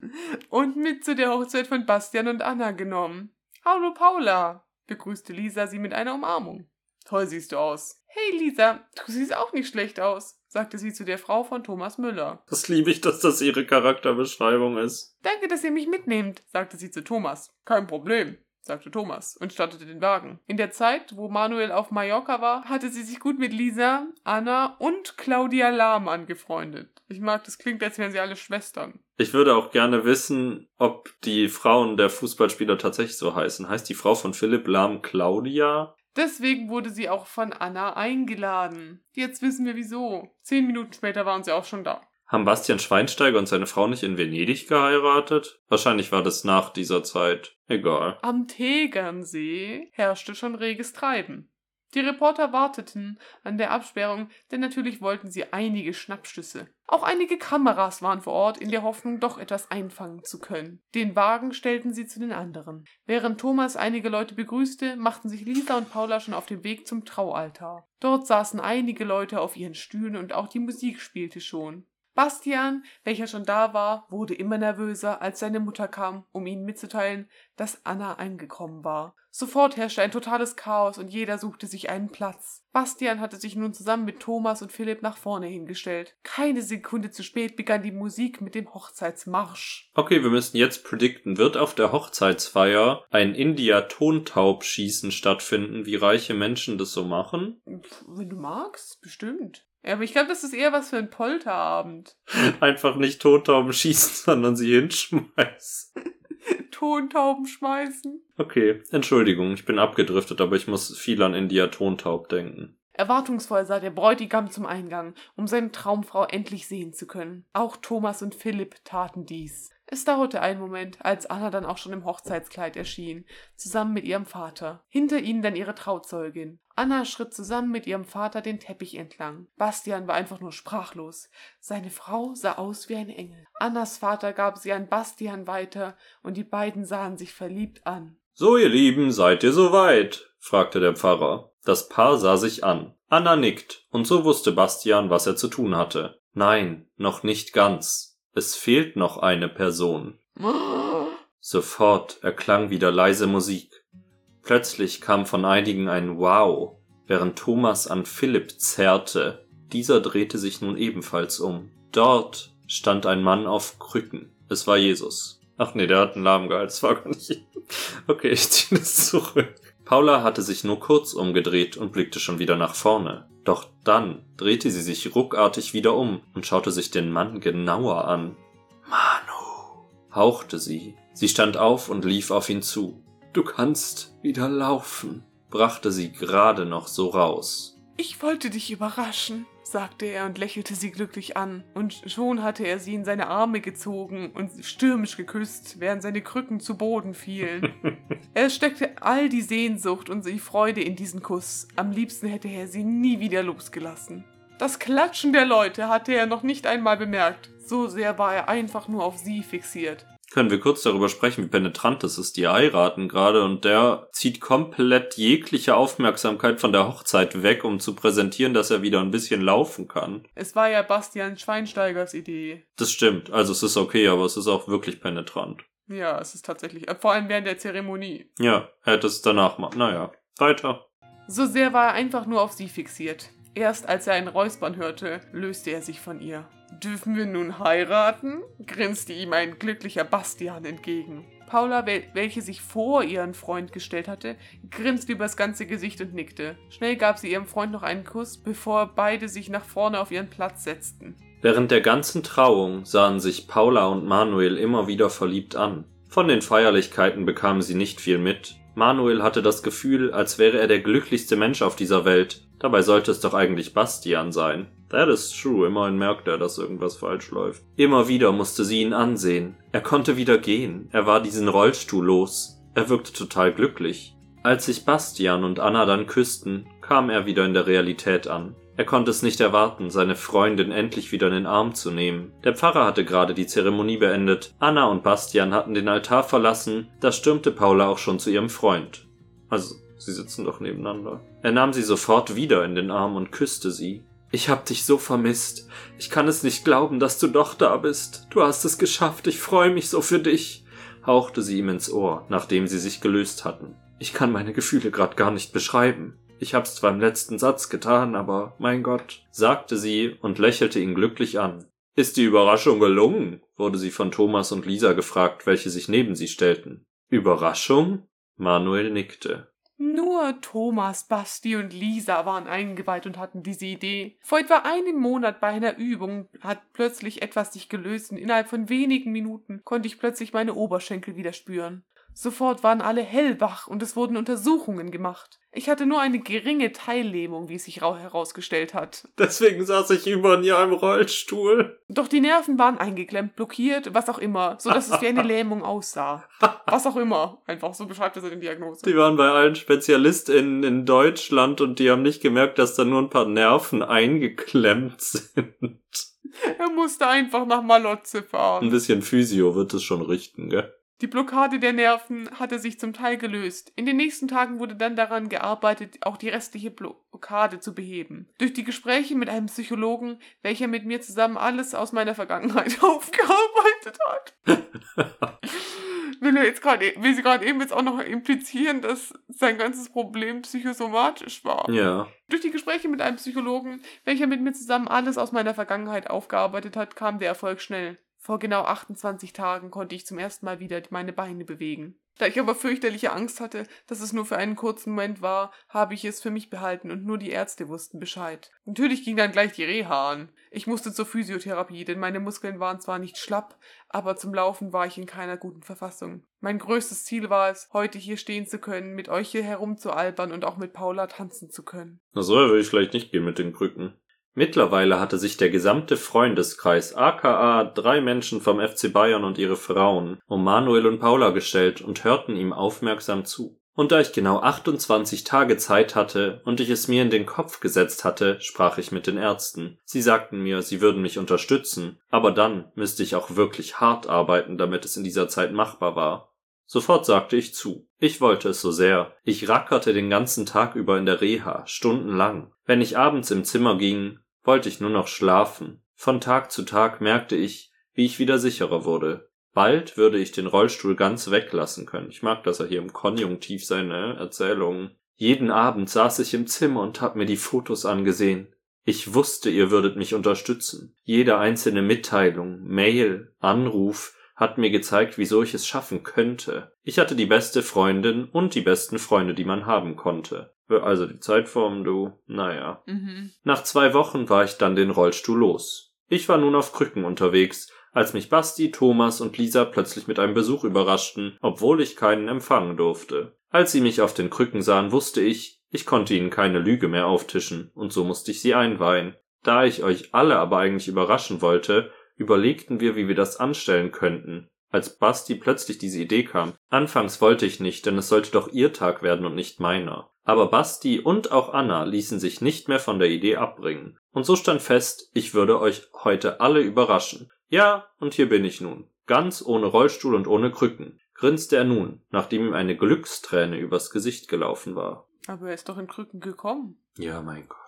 Und mit zu der Hochzeit von Bastian und Anna genommen. Hallo Paula, begrüßte Lisa sie mit einer Umarmung. Toll siehst du aus. Hey Lisa, du siehst auch nicht schlecht aus, sagte sie zu der Frau von Thomas Müller. Das liebe ich, dass das ihre Charakterbeschreibung ist. Danke, dass ihr mich mitnehmt, sagte sie zu Thomas. Kein Problem, sagte Thomas und startete den Wagen. In der Zeit, wo Manuel auf Mallorca war, hatte sie sich gut mit Lisa, Anna und Claudia Lahm angefreundet. Ich mag, das klingt, als wären sie alle Schwestern. Ich würde auch gerne wissen, ob die Frauen der Fußballspieler tatsächlich so heißen. Heißt die Frau von Philipp Lahm Claudia? Deswegen wurde sie auch von Anna eingeladen. Jetzt wissen wir wieso. Zehn Minuten später waren sie auch schon da. Haben Bastian Schweinsteiger und seine Frau nicht in Venedig geheiratet? Wahrscheinlich war das nach dieser Zeit. Egal. Am Tegernsee herrschte schon reges Treiben. Die Reporter warteten an der Absperrung, denn natürlich wollten sie einige Schnappschüsse. Auch einige Kameras waren vor Ort, in der Hoffnung, doch etwas einfangen zu können. Den Wagen stellten sie zu den anderen. Während Thomas einige Leute begrüßte, machten sich Lisa und Paula schon auf den Weg zum Traualtar. Dort saßen einige Leute auf ihren Stühlen und auch die Musik spielte schon. Bastian, welcher schon da war, wurde immer nervöser, als seine Mutter kam, um ihnen mitzuteilen, dass Anna angekommen war. Sofort herrschte ein totales Chaos und jeder suchte sich einen Platz. Bastian hatte sich nun zusammen mit Thomas und Philipp nach vorne hingestellt. Keine Sekunde zu spät begann die Musik mit dem Hochzeitsmarsch. Okay, wir müssen jetzt predikten, wird auf der Hochzeitsfeier ein India-Tontaubschießen stattfinden, wie reiche Menschen das so machen? Pff, Wenn du magst, bestimmt. Ja, aber ich glaube, das ist eher was für ein Polterabend. Einfach nicht Tontauben schießen, sondern sie hinschmeißen. Tontauben schmeißen. Okay, Entschuldigung, ich bin abgedriftet, aber ich muss viel an India Tontaub denken. Erwartungsvoll sah der Bräutigam zum Eingang, um seine Traumfrau endlich sehen zu können. Auch Thomas und Philipp taten dies. Es dauerte einen Moment, als Anna dann auch schon im Hochzeitskleid erschien, zusammen mit ihrem Vater. Hinter ihnen dann ihre Trauzeugin. Anna schritt zusammen mit ihrem Vater den Teppich entlang. Bastian war einfach nur sprachlos. Seine Frau sah aus wie ein Engel. Annas Vater gab sie an Bastian weiter, und die beiden sahen sich verliebt an. So, ihr Lieben, seid ihr soweit? fragte der Pfarrer. Das Paar sah sich an. Anna nickt, und so wusste Bastian, was er zu tun hatte. Nein, noch nicht ganz. Es fehlt noch eine Person. Sofort erklang wieder leise Musik. Plötzlich kam von einigen ein Wow, während Thomas an Philipp zerrte. Dieser drehte sich nun ebenfalls um. Dort stand ein Mann auf Krücken. Es war Jesus. Ach nee, der hat einen Lahm gehalten, das war gar nicht. Okay, ich ziehe das zurück. Paula hatte sich nur kurz umgedreht und blickte schon wieder nach vorne. Doch dann drehte sie sich ruckartig wieder um und schaute sich den Mann genauer an. Manu, hauchte sie. Sie stand auf und lief auf ihn zu. Du kannst wieder laufen, brachte sie gerade noch so raus. Ich wollte dich überraschen, sagte er und lächelte sie glücklich an, und schon hatte er sie in seine Arme gezogen und stürmisch geküsst, während seine Krücken zu Boden fielen. er steckte all die Sehnsucht und die Freude in diesen Kuss. Am liebsten hätte er sie nie wieder losgelassen. Das Klatschen der Leute hatte er noch nicht einmal bemerkt. So sehr war er einfach nur auf sie fixiert. Können wir kurz darüber sprechen, wie penetrant es ist. Die heiraten gerade und der zieht komplett jegliche Aufmerksamkeit von der Hochzeit weg, um zu präsentieren, dass er wieder ein bisschen laufen kann. Es war ja Bastian Schweinsteigers Idee. Das stimmt. Also es ist okay, aber es ist auch wirklich penetrant. Ja, es ist tatsächlich. äh, Vor allem während der Zeremonie. Ja, er hätte es danach machen. Naja, weiter. So sehr war er einfach nur auf sie fixiert. Erst als er ein Räuspern hörte, löste er sich von ihr. Dürfen wir nun heiraten? grinste ihm ein glücklicher Bastian entgegen. Paula, wel welche sich vor ihren Freund gestellt hatte, grinste übers ganze Gesicht und nickte. Schnell gab sie ihrem Freund noch einen Kuss, bevor beide sich nach vorne auf ihren Platz setzten. Während der ganzen Trauung sahen sich Paula und Manuel immer wieder verliebt an. Von den Feierlichkeiten bekamen sie nicht viel mit. Manuel hatte das Gefühl, als wäre er der glücklichste Mensch auf dieser Welt. Dabei sollte es doch eigentlich Bastian sein. That is true, immerhin merkt er, dass irgendwas falsch läuft. Immer wieder musste sie ihn ansehen. Er konnte wieder gehen. Er war diesen Rollstuhl los. Er wirkte total glücklich. Als sich Bastian und Anna dann küssten, kam er wieder in der Realität an. Er konnte es nicht erwarten, seine Freundin endlich wieder in den Arm zu nehmen. Der Pfarrer hatte gerade die Zeremonie beendet. Anna und Bastian hatten den Altar verlassen. Da stürmte Paula auch schon zu ihrem Freund. Also, sie sitzen doch nebeneinander. Er nahm sie sofort wieder in den Arm und küsste sie. Ich hab dich so vermisst. Ich kann es nicht glauben, dass du doch da bist. Du hast es geschafft. Ich freue mich so für dich, hauchte sie ihm ins Ohr, nachdem sie sich gelöst hatten. Ich kann meine Gefühle grad gar nicht beschreiben. Ich hab's zwar im letzten Satz getan, aber mein Gott, sagte sie und lächelte ihn glücklich an. Ist die Überraschung gelungen? wurde sie von Thomas und Lisa gefragt, welche sich neben sie stellten. Überraschung? Manuel nickte. Nur Thomas, Basti und Lisa waren eingeweiht und hatten diese Idee. Vor etwa einem Monat bei einer Übung hat plötzlich etwas sich gelöst und innerhalb von wenigen Minuten konnte ich plötzlich meine Oberschenkel wieder spüren. Sofort waren alle hellwach und es wurden Untersuchungen gemacht. Ich hatte nur eine geringe Teillähmung, wie es sich rau- herausgestellt hat. Deswegen saß ich über in ihrem Rollstuhl. Doch die Nerven waren eingeklemmt, blockiert, was auch immer, so dass es wie eine Lähmung aussah. Was auch immer. Einfach so beschreibt er seine Diagnose. Die waren bei allen SpezialistInnen in Deutschland und die haben nicht gemerkt, dass da nur ein paar Nerven eingeklemmt sind. Er musste einfach nach Malotze fahren. Ein bisschen Physio wird es schon richten, gell? Die Blockade der Nerven hatte sich zum Teil gelöst. In den nächsten Tagen wurde dann daran gearbeitet, auch die restliche Blockade zu beheben. Durch die Gespräche mit einem Psychologen, welcher mit mir zusammen alles aus meiner Vergangenheit aufgearbeitet hat. Will er jetzt gerade, will sie gerade eben jetzt auch noch implizieren, dass sein ganzes Problem psychosomatisch war. Ja. Durch die Gespräche mit einem Psychologen, welcher mit mir zusammen alles aus meiner Vergangenheit aufgearbeitet hat, kam der Erfolg schnell. Vor genau 28 Tagen konnte ich zum ersten Mal wieder meine Beine bewegen. Da ich aber fürchterliche Angst hatte, dass es nur für einen kurzen Moment war, habe ich es für mich behalten und nur die Ärzte wussten Bescheid. Natürlich ging dann gleich die Reha an. Ich musste zur Physiotherapie, denn meine Muskeln waren zwar nicht schlapp, aber zum Laufen war ich in keiner guten Verfassung. Mein größtes Ziel war es, heute hier stehen zu können, mit euch hier herumzualbern und auch mit Paula tanzen zu können. Na so würde ich vielleicht nicht gehen mit den Krücken. Mittlerweile hatte sich der gesamte Freundeskreis, aka drei Menschen vom FC Bayern und ihre Frauen, um Manuel und Paula gestellt und hörten ihm aufmerksam zu. Und da ich genau 28 Tage Zeit hatte und ich es mir in den Kopf gesetzt hatte, sprach ich mit den Ärzten. Sie sagten mir, sie würden mich unterstützen, aber dann müsste ich auch wirklich hart arbeiten, damit es in dieser Zeit machbar war. Sofort sagte ich zu. Ich wollte es so sehr. Ich rackerte den ganzen Tag über in der Reha, stundenlang. Wenn ich abends im Zimmer ging, wollte ich nur noch schlafen. Von Tag zu Tag merkte ich, wie ich wieder sicherer wurde. Bald würde ich den Rollstuhl ganz weglassen können. Ich mag, dass er hier im Konjunktiv seine Erzählungen. Jeden Abend saß ich im Zimmer und hab mir die Fotos angesehen. Ich wusste, ihr würdet mich unterstützen. Jede einzelne Mitteilung, Mail, Anruf hat mir gezeigt, wieso ich es schaffen könnte. Ich hatte die beste Freundin und die besten Freunde, die man haben konnte. Also die Zeitform, du, naja. Mhm. Nach zwei Wochen war ich dann den Rollstuhl los. Ich war nun auf Krücken unterwegs, als mich Basti, Thomas und Lisa plötzlich mit einem Besuch überraschten, obwohl ich keinen empfangen durfte. Als sie mich auf den Krücken sahen, wusste ich, ich konnte ihnen keine Lüge mehr auftischen, und so musste ich sie einweihen. Da ich euch alle aber eigentlich überraschen wollte, überlegten wir, wie wir das anstellen könnten, als Basti plötzlich diese Idee kam. Anfangs wollte ich nicht, denn es sollte doch ihr Tag werden und nicht meiner. Aber Basti und auch Anna ließen sich nicht mehr von der Idee abbringen. Und so stand fest, ich würde euch heute alle überraschen. Ja, und hier bin ich nun. Ganz ohne Rollstuhl und ohne Krücken, grinste er nun, nachdem ihm eine Glücksträne übers Gesicht gelaufen war. Aber er ist doch in Krücken gekommen. Ja, mein Gott.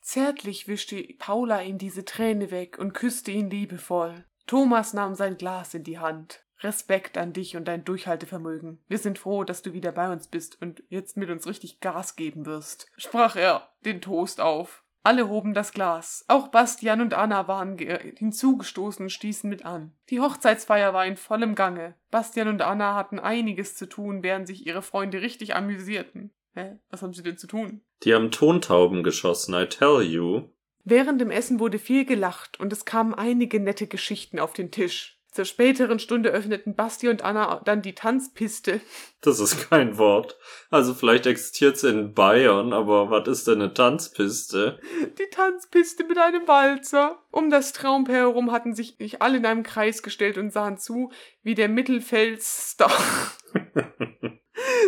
Zärtlich wischte Paula ihm diese Träne weg und küsste ihn liebevoll. Thomas nahm sein Glas in die Hand. Respekt an dich und dein Durchhaltevermögen. Wir sind froh, dass du wieder bei uns bist und jetzt mit uns richtig Gas geben wirst, sprach er den Toast auf. Alle hoben das Glas. Auch Bastian und Anna waren ge- hinzugestoßen und stießen mit an. Die Hochzeitsfeier war in vollem Gange. Bastian und Anna hatten einiges zu tun, während sich ihre Freunde richtig amüsierten. Hä? Was haben sie denn zu tun? Die haben Tontauben geschossen, I tell you. Während dem Essen wurde viel gelacht und es kamen einige nette Geschichten auf den Tisch. Zur späteren Stunde öffneten Basti und Anna dann die Tanzpiste. Das ist kein Wort. Also vielleicht existiert's in Bayern, aber was ist denn eine Tanzpiste? Die Tanzpiste mit einem Walzer. Um das Traumpaar herum hatten sich nicht alle in einem Kreis gestellt und sahen zu, wie der Mittelfeldstar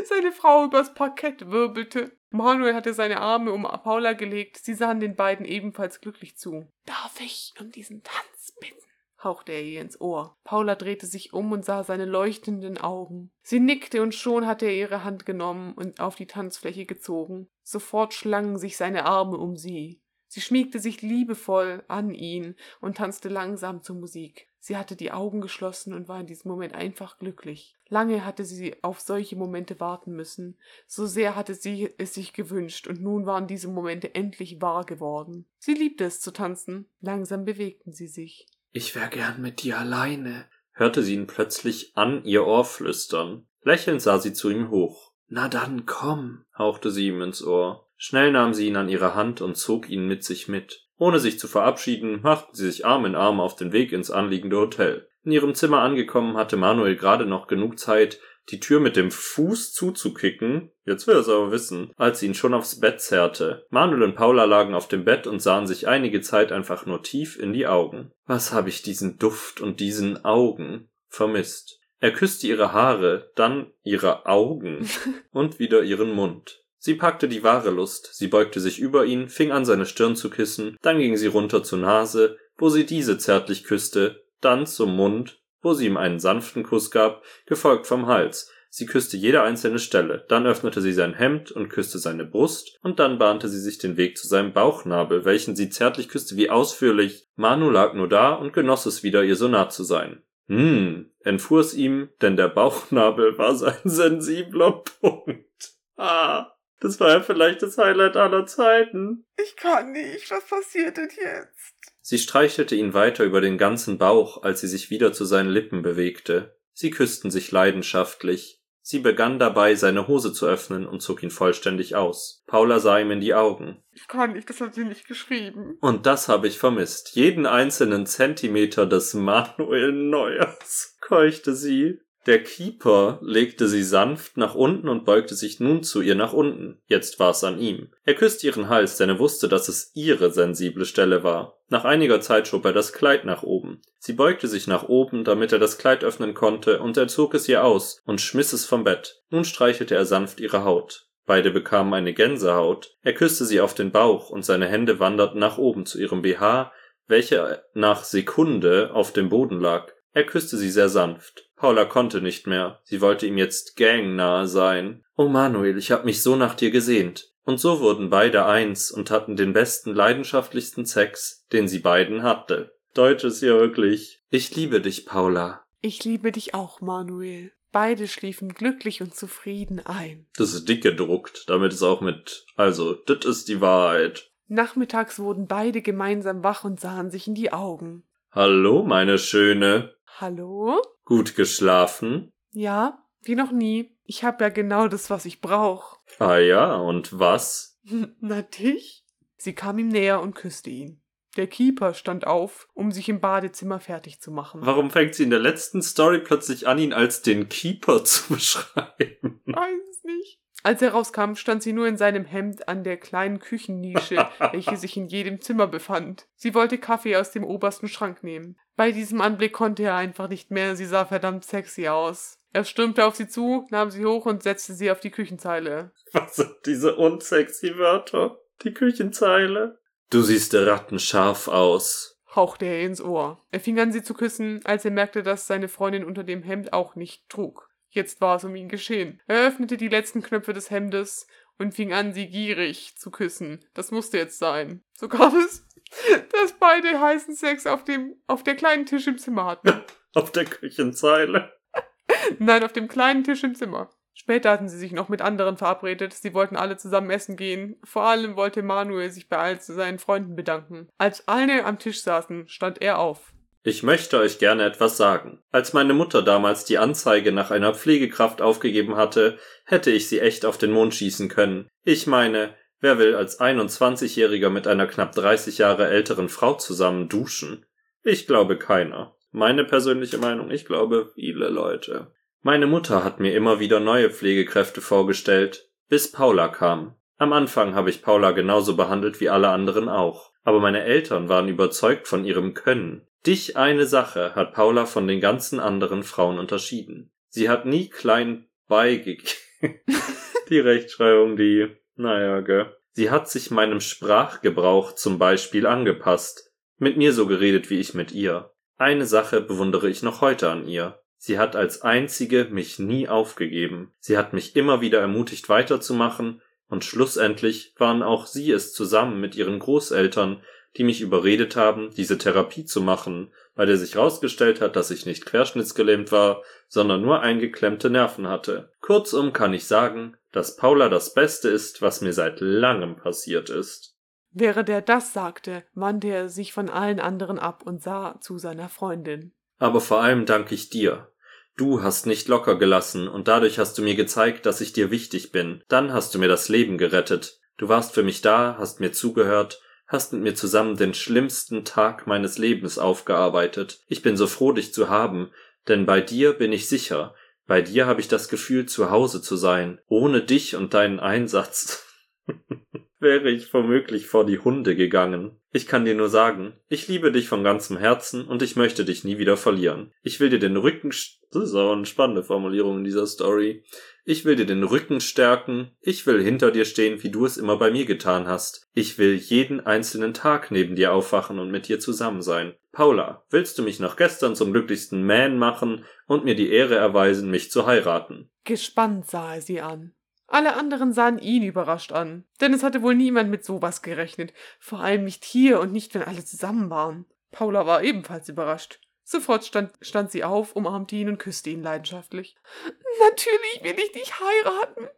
seine Frau übers Parkett wirbelte. Manuel hatte seine Arme um Paula gelegt. Sie sahen den beiden ebenfalls glücklich zu. Darf ich um diesen Tanz bitten? Hauchte er ihr ins Ohr. Paula drehte sich um und sah seine leuchtenden Augen. Sie nickte und schon hatte er ihre Hand genommen und auf die Tanzfläche gezogen. Sofort schlangen sich seine Arme um sie. Sie schmiegte sich liebevoll an ihn und tanzte langsam zur Musik. Sie hatte die Augen geschlossen und war in diesem Moment einfach glücklich. Lange hatte sie auf solche Momente warten müssen. So sehr hatte sie es sich gewünscht, und nun waren diese Momente endlich wahr geworden. Sie liebte es zu tanzen. Langsam bewegten sie sich. Ich wär gern mit dir alleine, hörte sie ihn plötzlich an ihr Ohr flüstern. Lächelnd sah sie zu ihm hoch. Na dann komm, hauchte sie ihm ins Ohr. Schnell nahm sie ihn an ihre Hand und zog ihn mit sich mit. Ohne sich zu verabschieden, machten sie sich Arm in Arm auf den Weg ins anliegende Hotel. In ihrem Zimmer angekommen hatte Manuel gerade noch genug Zeit, die Tür mit dem Fuß zuzukicken, jetzt will er es aber wissen, als sie ihn schon aufs Bett zerrte. Manuel und Paula lagen auf dem Bett und sahen sich einige Zeit einfach nur tief in die Augen. Was habe ich diesen Duft und diesen Augen vermisst? Er küsste ihre Haare, dann ihre Augen und wieder ihren Mund. Sie packte die wahre Lust, sie beugte sich über ihn, fing an, seine Stirn zu küssen, dann ging sie runter zur Nase, wo sie diese zärtlich küsste, dann zum Mund, wo sie ihm einen sanften Kuss gab, gefolgt vom Hals. Sie küsste jede einzelne Stelle, dann öffnete sie sein Hemd und küsste seine Brust, und dann bahnte sie sich den Weg zu seinem Bauchnabel, welchen sie zärtlich küsste wie ausführlich. Manu lag nur da und genoss es wieder, ihr so nah zu sein. Hm, entfuhr es ihm, denn der Bauchnabel war sein sensibler Punkt. Ah. Das war ja vielleicht das Highlight aller Zeiten. Ich kann nicht. Was passiert denn jetzt? Sie streichelte ihn weiter über den ganzen Bauch, als sie sich wieder zu seinen Lippen bewegte. Sie küssten sich leidenschaftlich. Sie begann dabei, seine Hose zu öffnen und zog ihn vollständig aus. Paula sah ihm in die Augen. Ich kann nicht, das hat sie nicht geschrieben. Und das habe ich vermisst. Jeden einzelnen Zentimeter des Manuel Neuers, keuchte sie. Der Keeper legte sie sanft nach unten und beugte sich nun zu ihr nach unten. Jetzt war es an ihm. Er küsste ihren Hals, denn er wusste, dass es ihre sensible Stelle war. Nach einiger Zeit schob er das Kleid nach oben. Sie beugte sich nach oben, damit er das Kleid öffnen konnte, und er zog es ihr aus und schmiss es vom Bett. Nun streichelte er sanft ihre Haut. Beide bekamen eine Gänsehaut. Er küsste sie auf den Bauch, und seine Hände wanderten nach oben zu ihrem BH, welcher nach Sekunde auf dem Boden lag. Er küsste sie sehr sanft. Paula konnte nicht mehr. Sie wollte ihm jetzt gangnahe sein. Oh Manuel, ich hab mich so nach dir gesehnt. Und so wurden beide eins und hatten den besten, leidenschaftlichsten Sex, den sie beiden hatte. Deutsch ist ja wirklich. Ich liebe dich, Paula. Ich liebe dich auch, Manuel. Beide schliefen glücklich und zufrieden ein. Das ist dick gedruckt, damit ist auch mit. Also, das ist die Wahrheit. Nachmittags wurden beide gemeinsam wach und sahen sich in die Augen. Hallo, meine Schöne. Hallo? Gut geschlafen? Ja, wie noch nie. Ich hab ja genau das, was ich brauch. Ah ja, und was? Na dich? Sie kam ihm näher und küsste ihn. Der Keeper stand auf, um sich im Badezimmer fertig zu machen. Warum fängt sie in der letzten Story plötzlich an, ihn als den Keeper zu beschreiben? Weiß es nicht. Als er rauskam, stand sie nur in seinem Hemd an der kleinen Küchennische, welche sich in jedem Zimmer befand. Sie wollte Kaffee aus dem obersten Schrank nehmen. Bei diesem Anblick konnte er einfach nicht mehr, sie sah verdammt sexy aus. Er stürmte auf sie zu, nahm sie hoch und setzte sie auf die Küchenzeile. Was sind diese unsexy Wörter? Die Küchenzeile? Du siehst rattenscharf aus. hauchte er ins Ohr. Er fing an, sie zu küssen, als er merkte, dass seine Freundin unter dem Hemd auch nicht trug. Jetzt war es um ihn geschehen. Er öffnete die letzten Knöpfe des Hemdes und fing an, sie gierig zu küssen. Das musste jetzt sein. So kam es, dass beide heißen Sex auf dem, auf der kleinen Tisch im Zimmer hatten. Auf der Küchenzeile. Nein, auf dem kleinen Tisch im Zimmer. Später hatten sie sich noch mit anderen verabredet. Sie wollten alle zusammen essen gehen. Vor allem wollte Manuel sich bei all seinen Freunden bedanken. Als alle am Tisch saßen, stand er auf. Ich möchte euch gerne etwas sagen. Als meine Mutter damals die Anzeige nach einer Pflegekraft aufgegeben hatte, hätte ich sie echt auf den Mond schießen können. Ich meine, wer will als 21-Jähriger mit einer knapp 30 Jahre älteren Frau zusammen duschen? Ich glaube keiner. Meine persönliche Meinung, ich glaube viele Leute. Meine Mutter hat mir immer wieder neue Pflegekräfte vorgestellt, bis Paula kam. Am Anfang habe ich Paula genauso behandelt wie alle anderen auch, aber meine Eltern waren überzeugt von ihrem Können. Dich eine Sache hat Paula von den ganzen anderen Frauen unterschieden. Sie hat nie klein beigegeben. die Rechtschreibung, die, naja, gell. Sie hat sich meinem Sprachgebrauch zum Beispiel angepasst. Mit mir so geredet wie ich mit ihr. Eine Sache bewundere ich noch heute an ihr. Sie hat als einzige mich nie aufgegeben. Sie hat mich immer wieder ermutigt weiterzumachen, und schlussendlich waren auch sie es zusammen mit ihren Großeltern, die mich überredet haben, diese Therapie zu machen, weil der sich herausgestellt hat, dass ich nicht querschnittsgelähmt war, sondern nur eingeklemmte Nerven hatte. Kurzum kann ich sagen, dass Paula das Beste ist, was mir seit langem passiert ist. Während er das sagte, wandte er sich von allen anderen ab und sah zu seiner Freundin. Aber vor allem danke ich dir. Du hast nicht locker gelassen und dadurch hast du mir gezeigt, dass ich dir wichtig bin. Dann hast du mir das Leben gerettet. Du warst für mich da, hast mir zugehört, hast mit mir zusammen den schlimmsten Tag meines Lebens aufgearbeitet. Ich bin so froh, dich zu haben, denn bei dir bin ich sicher. Bei dir habe ich das Gefühl, zu Hause zu sein. Ohne dich und deinen Einsatz wäre ich womöglich vor die Hunde gegangen. Ich kann dir nur sagen, ich liebe dich von ganzem Herzen und ich möchte dich nie wieder verlieren. Ich will dir den Rücken, das ist aber eine spannende Formulierung in dieser Story. Ich will dir den Rücken stärken. Ich will hinter dir stehen, wie du es immer bei mir getan hast. Ich will jeden einzelnen Tag neben dir aufwachen und mit dir zusammen sein. Paula, willst du mich nach gestern zum glücklichsten Man machen und mir die Ehre erweisen, mich zu heiraten? Gespannt sah er sie an. Alle anderen sahen ihn überrascht an, denn es hatte wohl niemand mit sowas gerechnet, vor allem nicht hier und nicht, wenn alle zusammen waren. Paula war ebenfalls überrascht. Sofort stand, stand sie auf, umarmte ihn und küsste ihn leidenschaftlich. Natürlich will ich dich heiraten,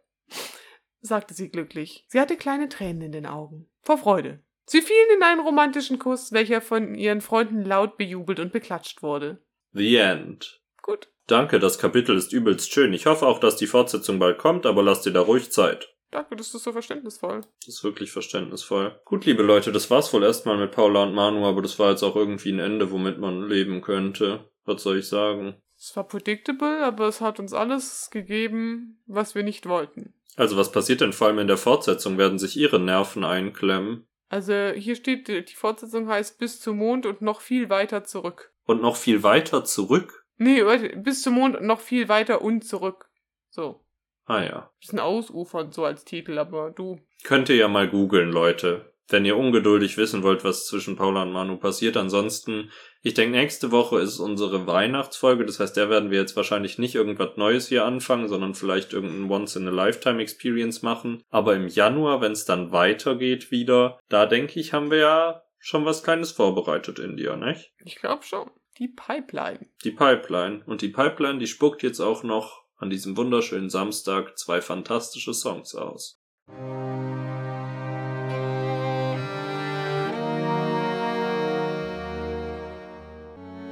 sagte sie glücklich. Sie hatte kleine Tränen in den Augen. Vor Freude. Sie fielen in einen romantischen Kuss, welcher von ihren Freunden laut bejubelt und beklatscht wurde. The End. Gut. Danke, das Kapitel ist übelst schön. Ich hoffe auch, dass die Fortsetzung bald kommt, aber lass dir da ruhig Zeit. Danke, das ist so verständnisvoll. Das ist wirklich verständnisvoll. Gut, liebe Leute, das war's wohl erstmal mit Paula und Manu, aber das war jetzt auch irgendwie ein Ende, womit man leben könnte. Was soll ich sagen? Es war predictable, aber es hat uns alles gegeben, was wir nicht wollten. Also was passiert denn vor allem in der Fortsetzung? Werden sich ihre Nerven einklemmen? Also hier steht, die die Fortsetzung heißt bis zum Mond und noch viel weiter zurück. Und noch viel weiter zurück? Nee, bis zum Mond und noch viel weiter und zurück. So. Ah ja. Bisschen ausufernd so als Titel, aber du. Könnt ihr ja mal googeln, Leute. Wenn ihr ungeduldig wissen wollt, was zwischen Paula und Manu passiert. Ansonsten, ich denke, nächste Woche ist unsere Weihnachtsfolge. Das heißt, der werden wir jetzt wahrscheinlich nicht irgendwas Neues hier anfangen, sondern vielleicht irgendein Once-in-a-Lifetime-Experience machen. Aber im Januar, wenn es dann weitergeht wieder, da denke ich, haben wir ja schon was Kleines vorbereitet in dir, nicht? Ich glaube schon. Die Pipeline. Die Pipeline. Und die Pipeline, die spuckt jetzt auch noch an diesem wunderschönen Samstag zwei fantastische Songs aus.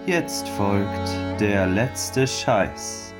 Jetzt folgt der letzte Scheiß.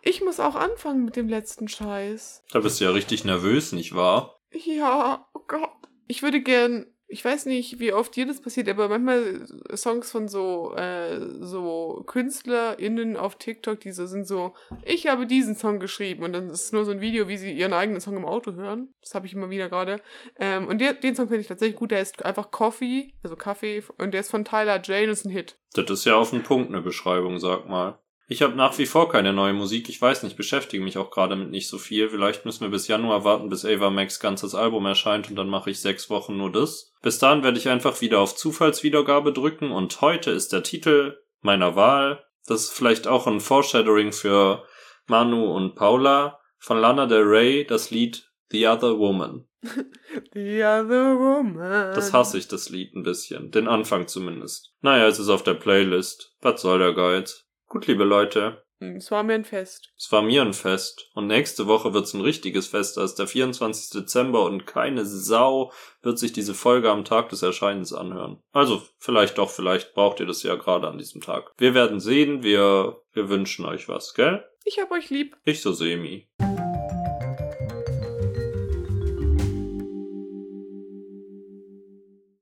Ich muss auch anfangen mit dem letzten Scheiß. Da bist du ja richtig nervös, nicht wahr? Ja, oh Gott. Ich würde gern, ich weiß nicht, wie oft dir das passiert, aber manchmal Songs von so, äh, so KünstlerInnen auf TikTok, die so sind so, ich habe diesen Song geschrieben und dann ist es nur so ein Video, wie sie ihren eigenen Song im Auto hören. Das habe ich immer wieder gerade. Ähm, und der, den Song finde ich tatsächlich gut, der ist einfach Coffee, also Kaffee, und der ist von Tyler Jane ist ein Hit. Das ist ja auf den Punkt eine Beschreibung, sag mal. Ich habe nach wie vor keine neue Musik. Ich weiß nicht, beschäftige mich auch gerade mit nicht so viel. Vielleicht müssen wir bis Januar warten, bis Ava Max ganzes Album erscheint und dann mache ich sechs Wochen nur das. Bis dahin werde ich einfach wieder auf Zufallswiedergabe drücken und heute ist der Titel meiner Wahl. Das ist vielleicht auch ein Foreshadowing für Manu und Paula von Lana Del Rey, das Lied The Other Woman. The other woman. Das hasse ich, das Lied ein bisschen. Den Anfang zumindest. Naja, es ist auf der Playlist. Was soll der Geiz? Gut, liebe Leute. Hm, Es war mir ein Fest. Es war mir ein Fest. Und nächste Woche wird's ein richtiges Fest. Da ist der 24. Dezember und keine Sau wird sich diese Folge am Tag des Erscheinens anhören. Also, vielleicht doch, vielleicht braucht ihr das ja gerade an diesem Tag. Wir werden sehen, wir, wir wünschen euch was, gell? Ich hab euch lieb. Ich so semi.